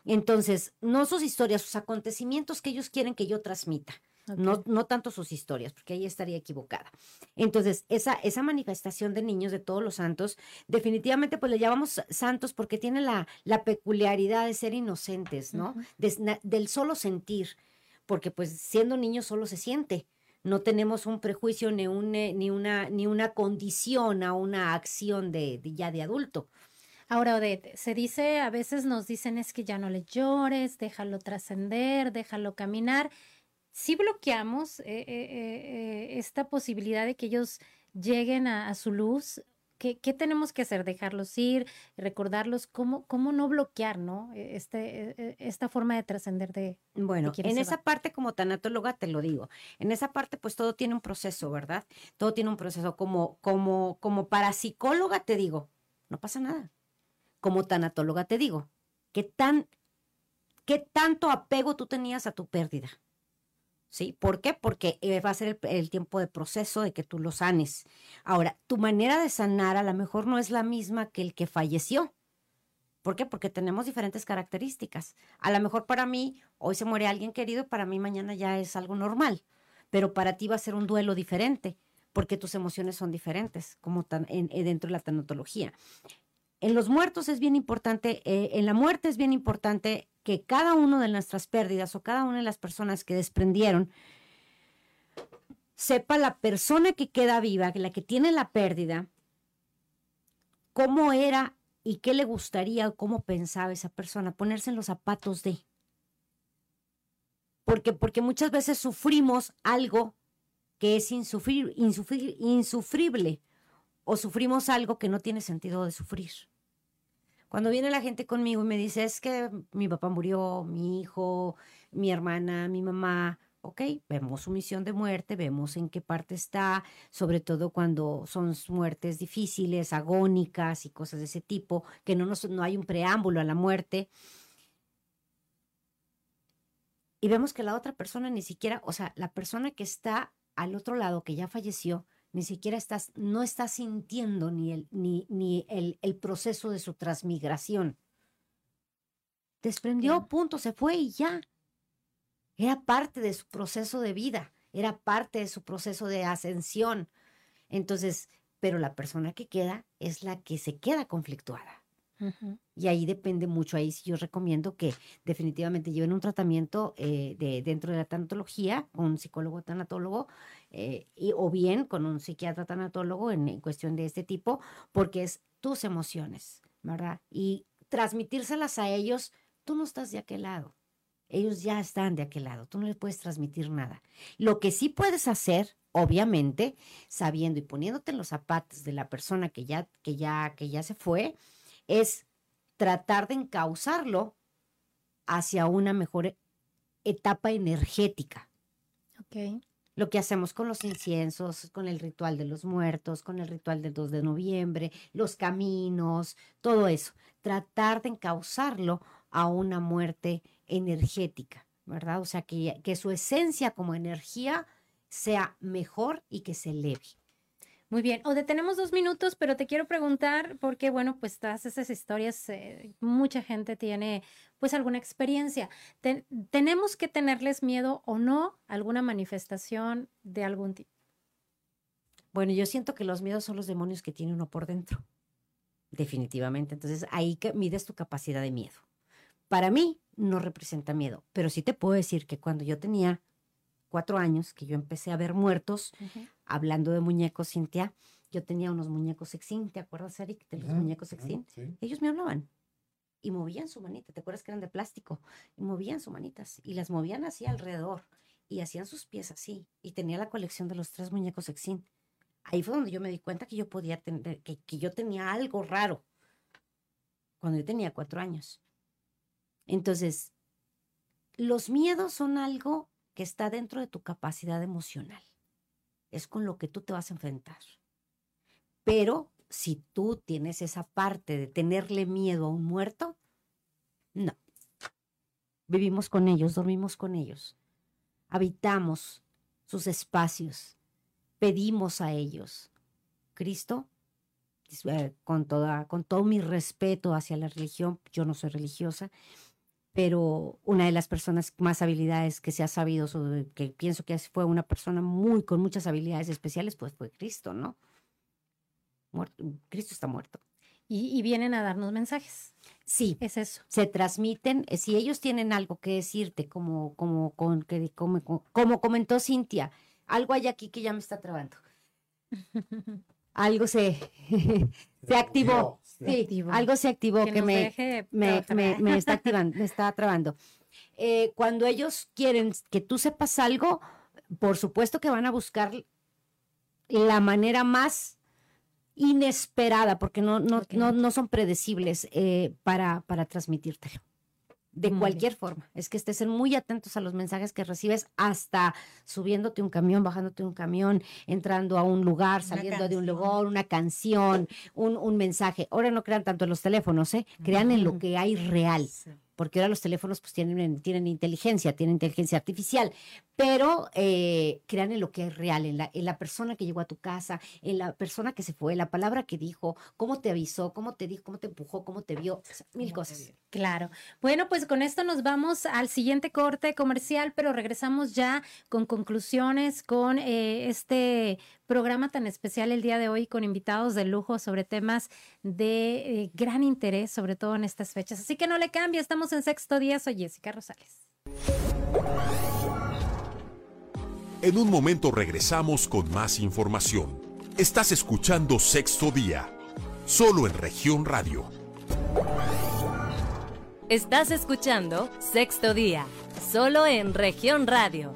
Entonces, no sus historias, sus acontecimientos que ellos quieren que yo transmita. No, no tanto sus historias, porque ahí estaría equivocada. Entonces, esa, esa manifestación de niños de todos los santos, definitivamente pues le llamamos santos porque tienen la, la peculiaridad de ser inocentes, ¿no? Del solo sentir, porque pues siendo niños solo se siente. No tenemos un prejuicio ni, un, eh, ni, una, ni una condición a una acción de, ya de adulto. Ahora, Odette, se dice, a veces nos dicen es que ya no le llores, déjalo trascender, déjalo caminar. Si bloqueamos eh, eh, esta posibilidad de que ellos lleguen a su luz, ¿qué, qué tenemos que hacer? Dejarlos ir, recordarlos, ¿cómo, cómo no bloquear, ¿no? Eh, Este, eh, eh, esta forma de trascender de... Bueno, quienes en esa parte como tanatóloga te lo digo. En esa parte pues todo tiene un proceso, ¿verdad? Todo tiene un proceso. Como, como, como parapsicóloga te digo, no pasa nada. Como tanatóloga te digo, ¿qué tan, qué tanto apego tú tenías a tu pérdida? ¿Sí? ¿Por qué? Porque eh, va a ser el, tiempo de proceso de que tú lo sanes. Ahora, tu manera de sanar a lo mejor no es la misma que el que falleció. ¿Por qué? Porque tenemos diferentes características. A lo mejor para mí, hoy se muere alguien querido, para mí mañana ya es algo normal, pero para ti va a ser un duelo diferente, porque tus emociones son diferentes, como tan, en, en- dentro de la tanatología. En los muertos es bien importante, eh, en la muerte es bien importante que cada uno de nuestras pérdidas o cada una de las personas que desprendieron sepa la persona que queda viva, la que tiene la pérdida, cómo era y qué le gustaría o cómo pensaba esa persona, ponerse en los zapatos de. Porque, porque muchas veces sufrimos algo que es insufrible o sufrimos algo que no tiene sentido de sufrir. Cuando viene la gente conmigo y me dice, es que mi papá murió, mi hijo, mi hermana, mi mamá, ok, vemos su misión de muerte, vemos en qué parte está, sobre todo cuando son muertes difíciles, agónicas y cosas de ese tipo, que no, nos- no hay un preámbulo a la muerte. Y vemos que la otra persona ni siquiera, o sea, la persona que está al otro lado, que ya falleció, ni siquiera estás, no está sintiendo ni el, ni, ni el, el proceso de su transmigración. Desprendió, Claro. punto, se fue y ya. Era parte de su proceso de vida, era parte de su proceso de ascensión. Entonces, pero la persona que queda es la que se queda conflictuada. Y ahí depende mucho, ahí sí yo recomiendo que definitivamente lleven un tratamiento eh, de, dentro de la tanatología, con un psicólogo tanatólogo, eh, y, o bien con un psiquiatra tanatólogo en, en cuestión de este tipo, porque es tus emociones, ¿verdad? Y transmitírselas a ellos, tú no estás de aquel lado. Ellos ya están de aquel lado, tú no les puedes transmitir nada. Lo que sí puedes hacer, obviamente, sabiendo y poniéndote en los zapatos de la persona que ya, que ya, que ya se fue, es tratar de encauzarlo hacia una mejor etapa energética. Ok. Lo que hacemos con los inciensos, con el ritual de los muertos, con el ritual del 2 de noviembre, los caminos, todo eso. Tratar de encauzarlo a una muerte energética, ¿verdad? O sea, que, que su esencia como energía sea mejor y que se eleve. Muy bien, o tenemos dos minutos, pero te quiero preguntar, porque bueno, pues todas esas historias, eh, mucha gente tiene pues alguna experiencia. ¿Tenemos que tenerles miedo o no a alguna manifestación de algún tipo? Bueno, yo siento que los miedos son los demonios que tiene uno por dentro, definitivamente. Entonces ahí que mides tu capacidad de miedo. Para mí no representa miedo, pero sí te puedo decir que cuando yo tenía cuatro años, que yo empecé a ver muertos, hablando de muñecos, Cintia, yo tenía unos muñecos Exin, ¿te acuerdas, Eric, de los muñecos Exin? Ellos me hablaban y movían su manita, ¿te acuerdas que eran de plástico? Y movían sus manitas y las movían así alrededor y hacían sus pies así. Y tenía la colección de los tres muñecos Exin. Ahí fue donde yo me di cuenta que yo podía tener, que, que yo tenía algo raro cuando yo tenía cuatro años. Entonces, los miedos son algo que está dentro de tu capacidad emocional es con lo que tú te vas a enfrentar. Pero si tú tienes esa parte de tenerle miedo a un muerto, no. Vivimos con ellos, dormimos con ellos, habitamos sus espacios, pedimos a ellos. Cristo, eh, con, toda, con todo mi respeto hacia la religión, yo no soy religiosa, pero una de las personas más habilidades que se ha sabido, sobre, que pienso que fue una persona muy con muchas habilidades especiales, pues fue Cristo, ¿no? Cristo está muerto. Y, vienen a darnos mensajes. Sí. Es eso. Se transmiten, eh, si ellos tienen algo que decirte, como, como, como, como, como comentó Cintia, algo hay aquí que ya me está trabando. algo se, se activó. Sí, algo se activó que, me, me, está activando, me está trabando. Eh, cuando ellos quieren que tú sepas algo, por supuesto que van a buscar la manera más inesperada, porque no, no, no, no son predecibles eh, para, para transmitírtelo de cualquier forma. Es que estés muy atentos a los mensajes que recibes, hasta subiéndote un camión, bajándote un camión, entrando a un lugar, saliendo de un lugar, una canción, un, un, mensaje. Ahora no crean tanto en los teléfonos, ¿eh? crean en lo que hay real porque ahora los teléfonos pues tienen, tienen inteligencia, tienen inteligencia artificial, pero eh, crean en lo que es real, en la, en la persona que llegó a tu casa, en la persona que se fue, la palabra que dijo, cómo te avisó, cómo te dijo, cómo te empujó, cómo te vio, mil cosas. Claro. Bueno, pues con esto nos vamos al siguiente corte comercial, pero regresamos ya con conclusiones, con eh, este programa tan especial el día de hoy con invitados de lujo sobre temas de eh, gran interés, sobre todo en estas fechas. Así que no le cambie, estamos en sexto día. Soy Jessica Rosales. En un momento regresamos con más información. Estás escuchando Sexto Día, solo en región radio. Estás escuchando Sexto Día, solo en región radio.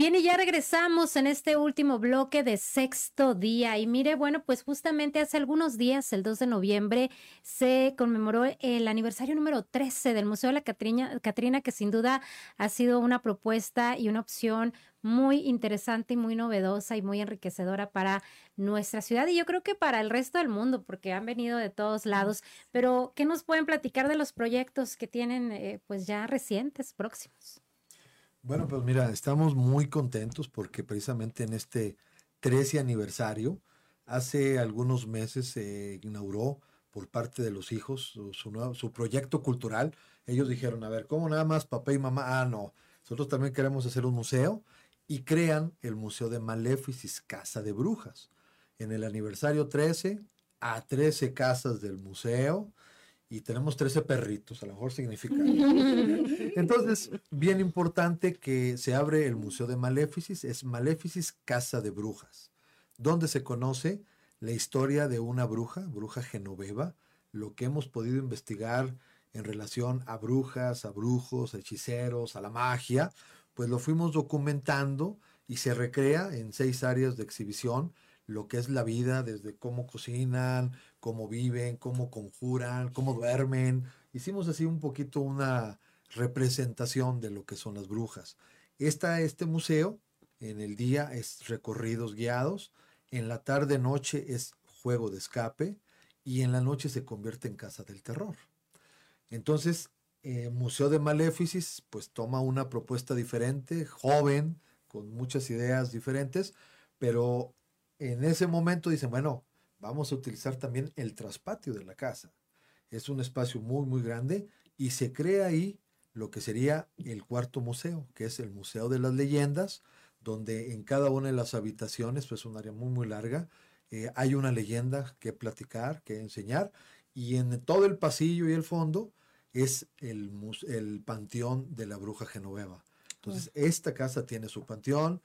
Bien, y ya regresamos en este último bloque de sexto día. Y mire, bueno, pues justamente hace algunos días, el 2 de noviembre, se conmemoró el aniversario número 13 del Museo de la Catrina, Catrina, que sin duda ha sido una propuesta y una opción muy interesante y muy novedosa y muy enriquecedora para nuestra ciudad y yo creo que para el resto del mundo, porque han venido de todos lados. Pero, ¿qué nos pueden platicar de los proyectos que tienen eh, pues ya recientes, próximos? Bueno, pues mira, estamos muy contentos porque precisamente en este 13 aniversario, hace algunos meses se inauguró por parte de los hijos su, su, proyecto cultural. Ellos dijeron, a ver, ¿cómo nada más papá y mamá? Ah, no, nosotros también queremos hacer un museo y crean el Museo de Maléficis, Casa de Brujas. En el aniversario 13, a 13 casas del museo, y tenemos 13 perritos, a lo mejor significa. Entonces, bien importante que se abre el Museo de Maléficis, es Maléficis Casa de Brujas, donde se conoce la historia de una bruja, bruja genoveva, lo que hemos podido investigar en relación a brujas, a brujos, a hechiceros, a la magia, pues lo fuimos documentando y se recrea en seis áreas de exhibición lo que es la vida, desde cómo cocinan, cómo viven, cómo conjuran, cómo duermen. Hicimos así un poquito una representación de lo que son las brujas. Esta, este museo En el día es recorridos guiados, en la tarde noche es juego de escape y en la noche se convierte en casa del terror. Entonces, eh, Museo de Maléficis pues toma una propuesta diferente, joven, con muchas ideas diferentes, pero en ese momento dicen, bueno, vamos a utilizar también el traspatio de la casa. Es un espacio muy, muy grande y se crea ahí lo que sería el cuarto museo, que es el Museo de las Leyendas, donde en cada una de las habitaciones, pues un área muy, muy larga, eh, hay una leyenda que platicar, que enseñar, y en todo el pasillo y el fondo es el, el panteón de la bruja genoveva. Entonces, esta casa tiene su panteón,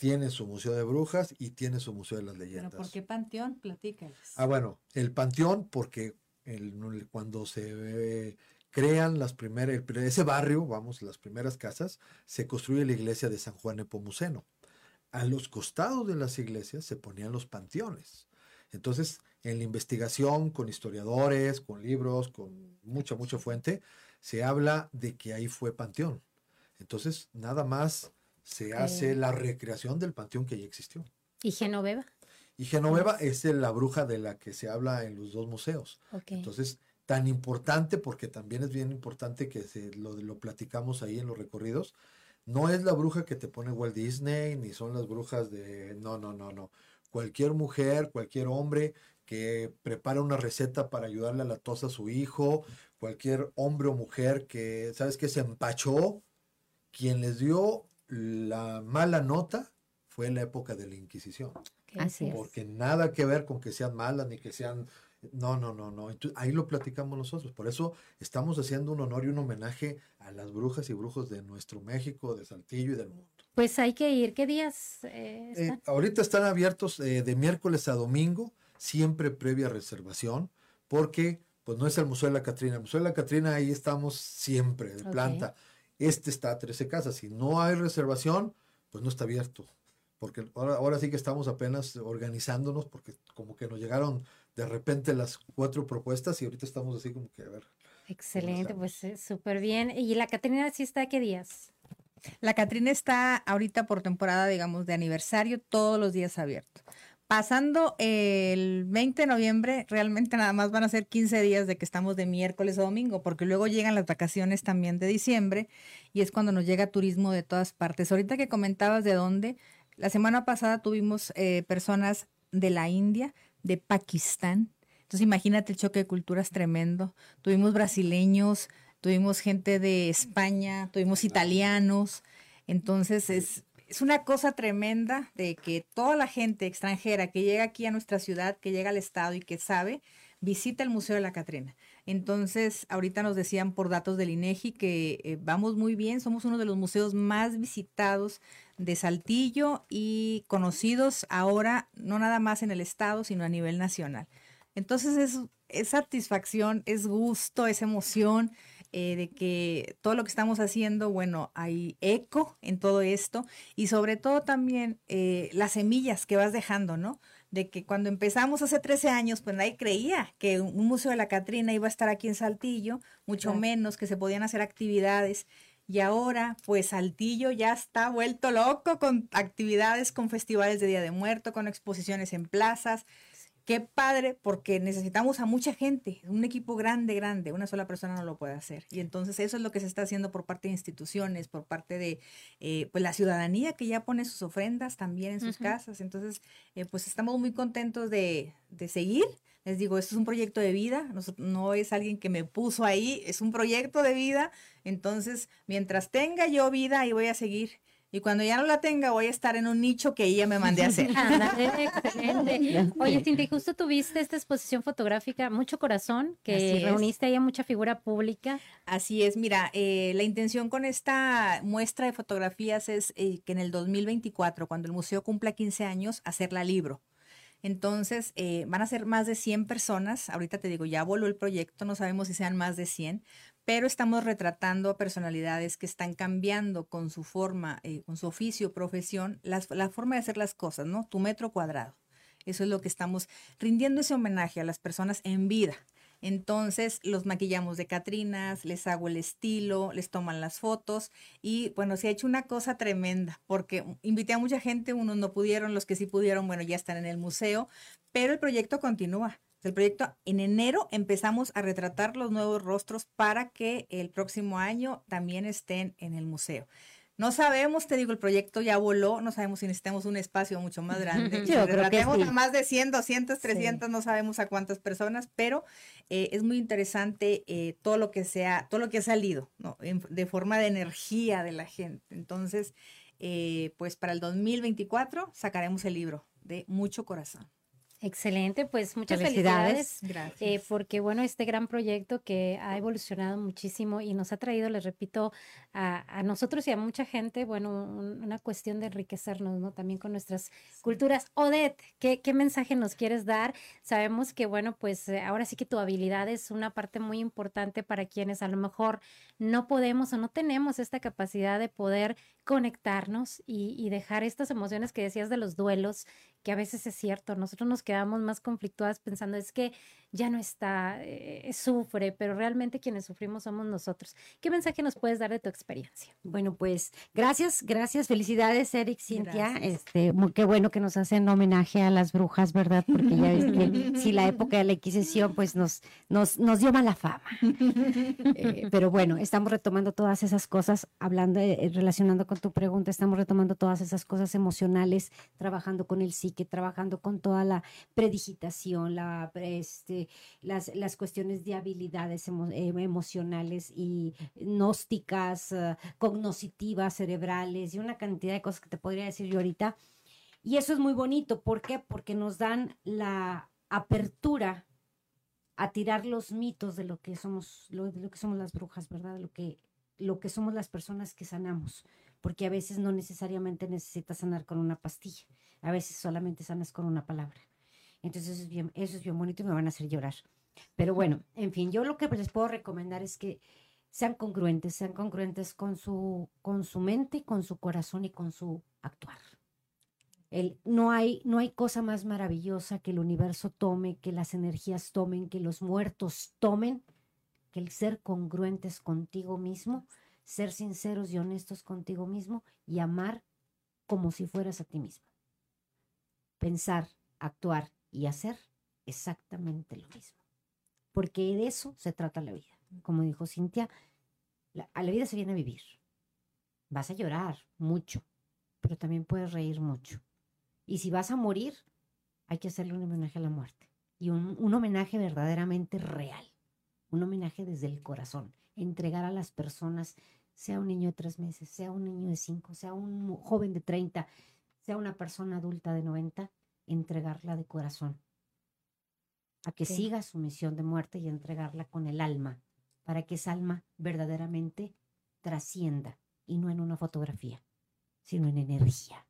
tiene su museo de brujas y tiene su museo de las leyendas. ¿Pero por qué panteón? Platícales. Ah, bueno, el panteón porque el, cuando se crean las primeras, ese barrio, vamos, las primeras casas, se construye la iglesia de San Juan Nepomuceno. A los costados de las iglesias se ponían los panteones. Entonces, en la investigación con historiadores, con libros, con mucha, mucha fuente, se habla de que ahí fue panteón. Entonces, nada más se hace la recreación del panteón que ya existió. ¿Y Genoveva? Y Genoveva es la bruja de la que se habla en los dos museos. Entonces, tan importante, porque también es bien importante que se, lo, lo platicamos ahí en los recorridos, no es la bruja que te pone Walt Disney, ni son las brujas de... No, no, no, no. Cualquier mujer, cualquier hombre que prepara una receta para ayudarle a la tos a su hijo, cualquier hombre o mujer que, ¿sabes qué? Se empachó, quien les dio la mala nota fue la época de la Inquisición. Así Porque nada que ver con que sean malas ni que sean... No, no, no, no. ahí lo platicamos nosotros. Por eso estamos haciendo un honor y un homenaje a las brujas y brujos de nuestro México, de Saltillo y del mundo. Pues hay que ir. ¿Qué días eh, eh, ahorita están abiertos eh, de miércoles a domingo, siempre previa reservación, porque pues no es el Museo de la Catrina. El Museo de la Catrina ahí estamos siempre, de planta. Este está a 13 casas. Si no hay reservación, pues no está abierto porque ahora, ahora sí que estamos apenas organizándonos porque como que nos llegaron de repente las cuatro propuestas y ahorita estamos así como que a ver. Excelente, pues súper bien. ¿Y la Catrina sí está qué días? La Catrina está ahorita por temporada, digamos, de aniversario, todos los días abiertos. Pasando el 20 de noviembre, realmente nada más van a ser 15 días de que estamos de miércoles a domingo, porque luego llegan las vacaciones también de diciembre y es cuando nos llega turismo de todas partes. Ahorita que comentabas de dónde, la semana pasada tuvimos eh, personas de la India, de Pakistán. Entonces imagínate el choque de culturas tremendo. Tuvimos brasileños, tuvimos gente de España, tuvimos italianos. Entonces es, es una cosa tremenda de que toda la gente extranjera que llega aquí a nuestra ciudad, que llega al estado y que sabe, visita el Museo de la Catrina. Entonces, ahorita nos decían por datos del INEGI que eh, vamos muy bien, somos uno de los museos más visitados de Saltillo y conocidos ahora no nada más en el estado, sino a nivel nacional. Entonces es, es satisfacción, es gusto, es emoción eh, de que todo lo que estamos haciendo, bueno, hay eco en todo esto y sobre todo también eh, las semillas que vas dejando, ¿no? De que cuando empezamos hace 13 años, pues nadie creía que un museo de la Catrina iba a estar aquí en Saltillo, mucho menos que se podían hacer actividades. Y ahora, pues Saltillo ya está vuelto loco con actividades, con festivales de Día de Muerto, con exposiciones en plazas. Qué padre, porque necesitamos a mucha gente, un equipo grande, grande, una sola persona no lo puede hacer. Y entonces eso es lo que se está haciendo por parte de instituciones, por parte de eh, pues la ciudadanía que ya pone sus ofrendas también en sus casas. Entonces, eh, pues estamos muy contentos de, de seguir les digo, esto es un proyecto de vida, no, es alguien que me puso ahí, es un proyecto de vida. Entonces, mientras tenga yo vida, ahí voy a seguir. Y cuando ya no la tenga, voy a estar en un nicho que ella me mandé a hacer. excelente. Oye, Cindy, justo tuviste esta exposición fotográfica, Mucho Corazón, que reuniste ahí a mucha figura pública. Así es, mira, eh, la intención con esta muestra de fotografías es eh, que en el 2024, cuando el museo cumpla 15 años, hacerla libro. Entonces, eh, van a ser más de 100 personas. Ahorita te digo, ya voló el proyecto, no sabemos si sean más de 100, pero estamos retratando a personalidades que están cambiando con su forma, eh, con su oficio, profesión, la forma de hacer las cosas, ¿no? Tu metro cuadrado. Eso es lo que estamos rindiendo ese homenaje a las personas en vida Entonces los maquillamos de Catrinas, les hago el estilo, les toman las fotos y bueno, se ha hecho una cosa tremenda porque invité a mucha gente, unos no pudieron, los que sí pudieron, bueno, ya están en el museo, pero el proyecto continúa. El proyecto en enero empezamos a retratar los nuevos rostros para que el próximo año también estén en el museo. No sabemos, te digo, el proyecto ya voló, no sabemos si necesitamos un espacio mucho más grande. Yo creo que sí. a más de 100, 200, 300, no sabemos a cuántas personas, pero eh, es muy interesante eh, todo lo que sea, todo lo que ha salido, ¿no? En- de forma de energía de la gente. Entonces, eh, pues para el 2024 sacaremos el libro de mucho corazón. Excelente, pues muchas Felicidades. felicidades. Gracias. Eh, porque bueno, este gran proyecto que ha evolucionado muchísimo y nos ha traído, les repito, a, a nosotros y a mucha gente, bueno, un- una cuestión de enriquecernos, ¿no? También con nuestras culturas. Odette, ¿qué, qué mensaje nos quieres dar? Sabemos que, bueno, pues eh, ahora sí que tu habilidad es una parte muy importante para quienes a lo mejor no podemos o no tenemos esta capacidad de poder conectarnos y, y dejar estas emociones que decías de los duelos, que a veces es cierto, nosotros nos quedamos más conflictuadas pensando es que ya no está, eh, sufre, pero realmente quienes sufrimos somos nosotros. ¿Qué mensaje nos puedes dar de tu experiencia? Bueno, pues gracias, gracias, felicidades, Eric, Cintia. Gracias. Este, muy- qué bueno que nos hacen homenaje a las brujas, ¿verdad? Porque ya ves que si la época de la Inquisición, pues nos, nos, nos dio mala fama. Eh, pero bueno, estamos retomando todas esas cosas, hablando, eh, relacionando con tu pregunta, estamos retomando todas esas cosas emocionales, trabajando con el psique, trabajando con toda la predigitación, la, este, las, las cuestiones de habilidades eh, emocionales y gnósticas, eh, cognoscitivas, cerebrales y una cantidad de cosas que te podría decir yo ahorita. Y eso es muy bonito. ¿Por qué? Porque nos dan la apertura a tirar los mitos de lo que somos, lo, de lo que somos las brujas, ¿verdad? Lo que, lo que somos las personas que sanamos. Porque a veces no necesariamente necesitas sanar con una pastilla. A veces solamente sanas con una palabra. Entonces eso es bien, bonito y me van a hacer llorar. Pero bueno, en fin, yo lo que les puedo recomendar es que sean congruentes, sean congruentes con su, con su mente, con su corazón y con su actuar. El, no, hay, no hay cosa más maravillosa que el universo tome, que las energías tomen, que los muertos tomen, que el ser congruentes contigo mismo, ser sinceros y honestos contigo mismo y amar como si fueras a ti mismo. Pensar, actuar y hacer exactamente lo mismo. Porque de eso se trata la vida. Como dijo Cintia, la- a la vida se viene a vivir. Vas a llorar mucho, pero también puedes reír mucho. Y si vas a morir, hay que hacerle un homenaje a la muerte. Y un, un homenaje verdaderamente real. Un homenaje desde el corazón. Entregar a las personas, sea un niño de tres meses, sea un niño de cinco, sea un joven de 30, sea una persona adulta de 90, entregarla de corazón. A que Sí. siga su misión de muerte y entregarla con el alma, para que esa alma verdaderamente trascienda y no en una fotografía, sino en energía.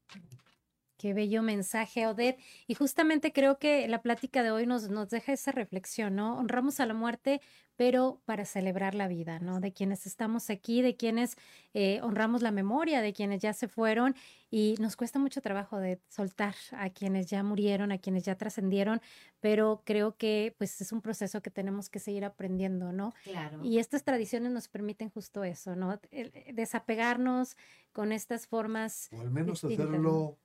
Qué bello mensaje, Odette. Y justamente creo que la plática de hoy nos, nos deja esa reflexión, ¿no? Honramos a la muerte, pero para celebrar la vida, ¿no? De quienes estamos aquí, de quienes eh, honramos la memoria, de quienes ya se fueron. Y nos cuesta mucho trabajo de soltar a quienes ya murieron, a quienes ya trascendieron, pero creo que pues es un proceso que tenemos que seguir aprendiendo, ¿no? Claro. Y estas tradiciones nos permiten justo eso, ¿no? El desapegarnos con estas formas O al menos distintas, ¿no? hacerlo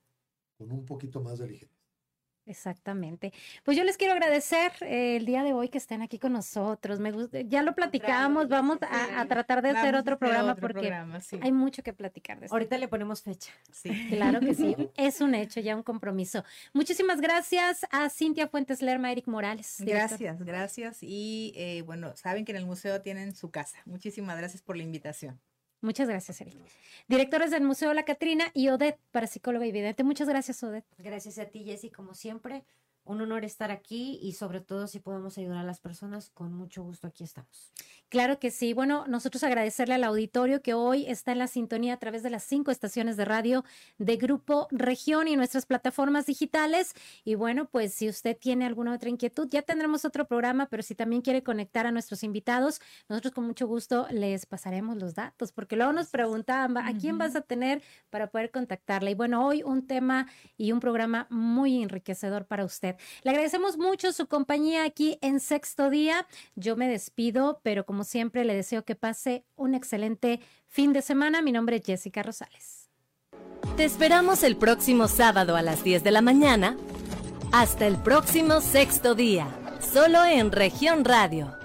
con un poquito más de ligereza. Exactamente. Pues yo les quiero agradecer eh, el día de hoy que estén aquí con nosotros. Me gusta, ya lo platicamos, vamos a, a tratar de hacer Vamos otro programa otro porque programa, sí. hay mucho que platicar de esto. Ahorita le ponemos fecha. Sí. Claro que sí, es un hecho, ya un compromiso. Muchísimas gracias a Cintia Fuentes Lerma, Eric Morales. director. Gracias, gracias. Y eh, bueno, saben que en el museo tienen su casa. Muchísimas gracias por la invitación. Muchas gracias, Eric. Directores del Museo La Catrina y Odette, para psicóloga y vidente. Muchas gracias, Odette. Gracias a ti, Jessy, como siempre. Un honor estar aquí y sobre todo si podemos ayudar a las personas, con mucho gusto aquí estamos. Claro que sí. Bueno, nosotros agradecerle al auditorio que hoy está en la sintonía a través de las cinco estaciones de radio de Grupo Región y nuestras plataformas digitales. Y bueno, pues si usted tiene alguna otra inquietud, ya tendremos otro programa, pero si también quiere conectar a nuestros invitados, nosotros con mucho gusto les pasaremos los datos, porque luego nos preguntaban, ¿a quién vas a tener para poder contactarla? Y bueno, hoy un tema y un programa muy enriquecedor para usted. Le agradecemos mucho su compañía aquí en Sexto Día. Yo me despido, pero como siempre le deseo que pase un excelente fin de semana. Mi nombre es Jessica Rosales. Te esperamos el próximo sábado a las 10 de la mañana. Hasta el próximo Sexto Día, solo en región radio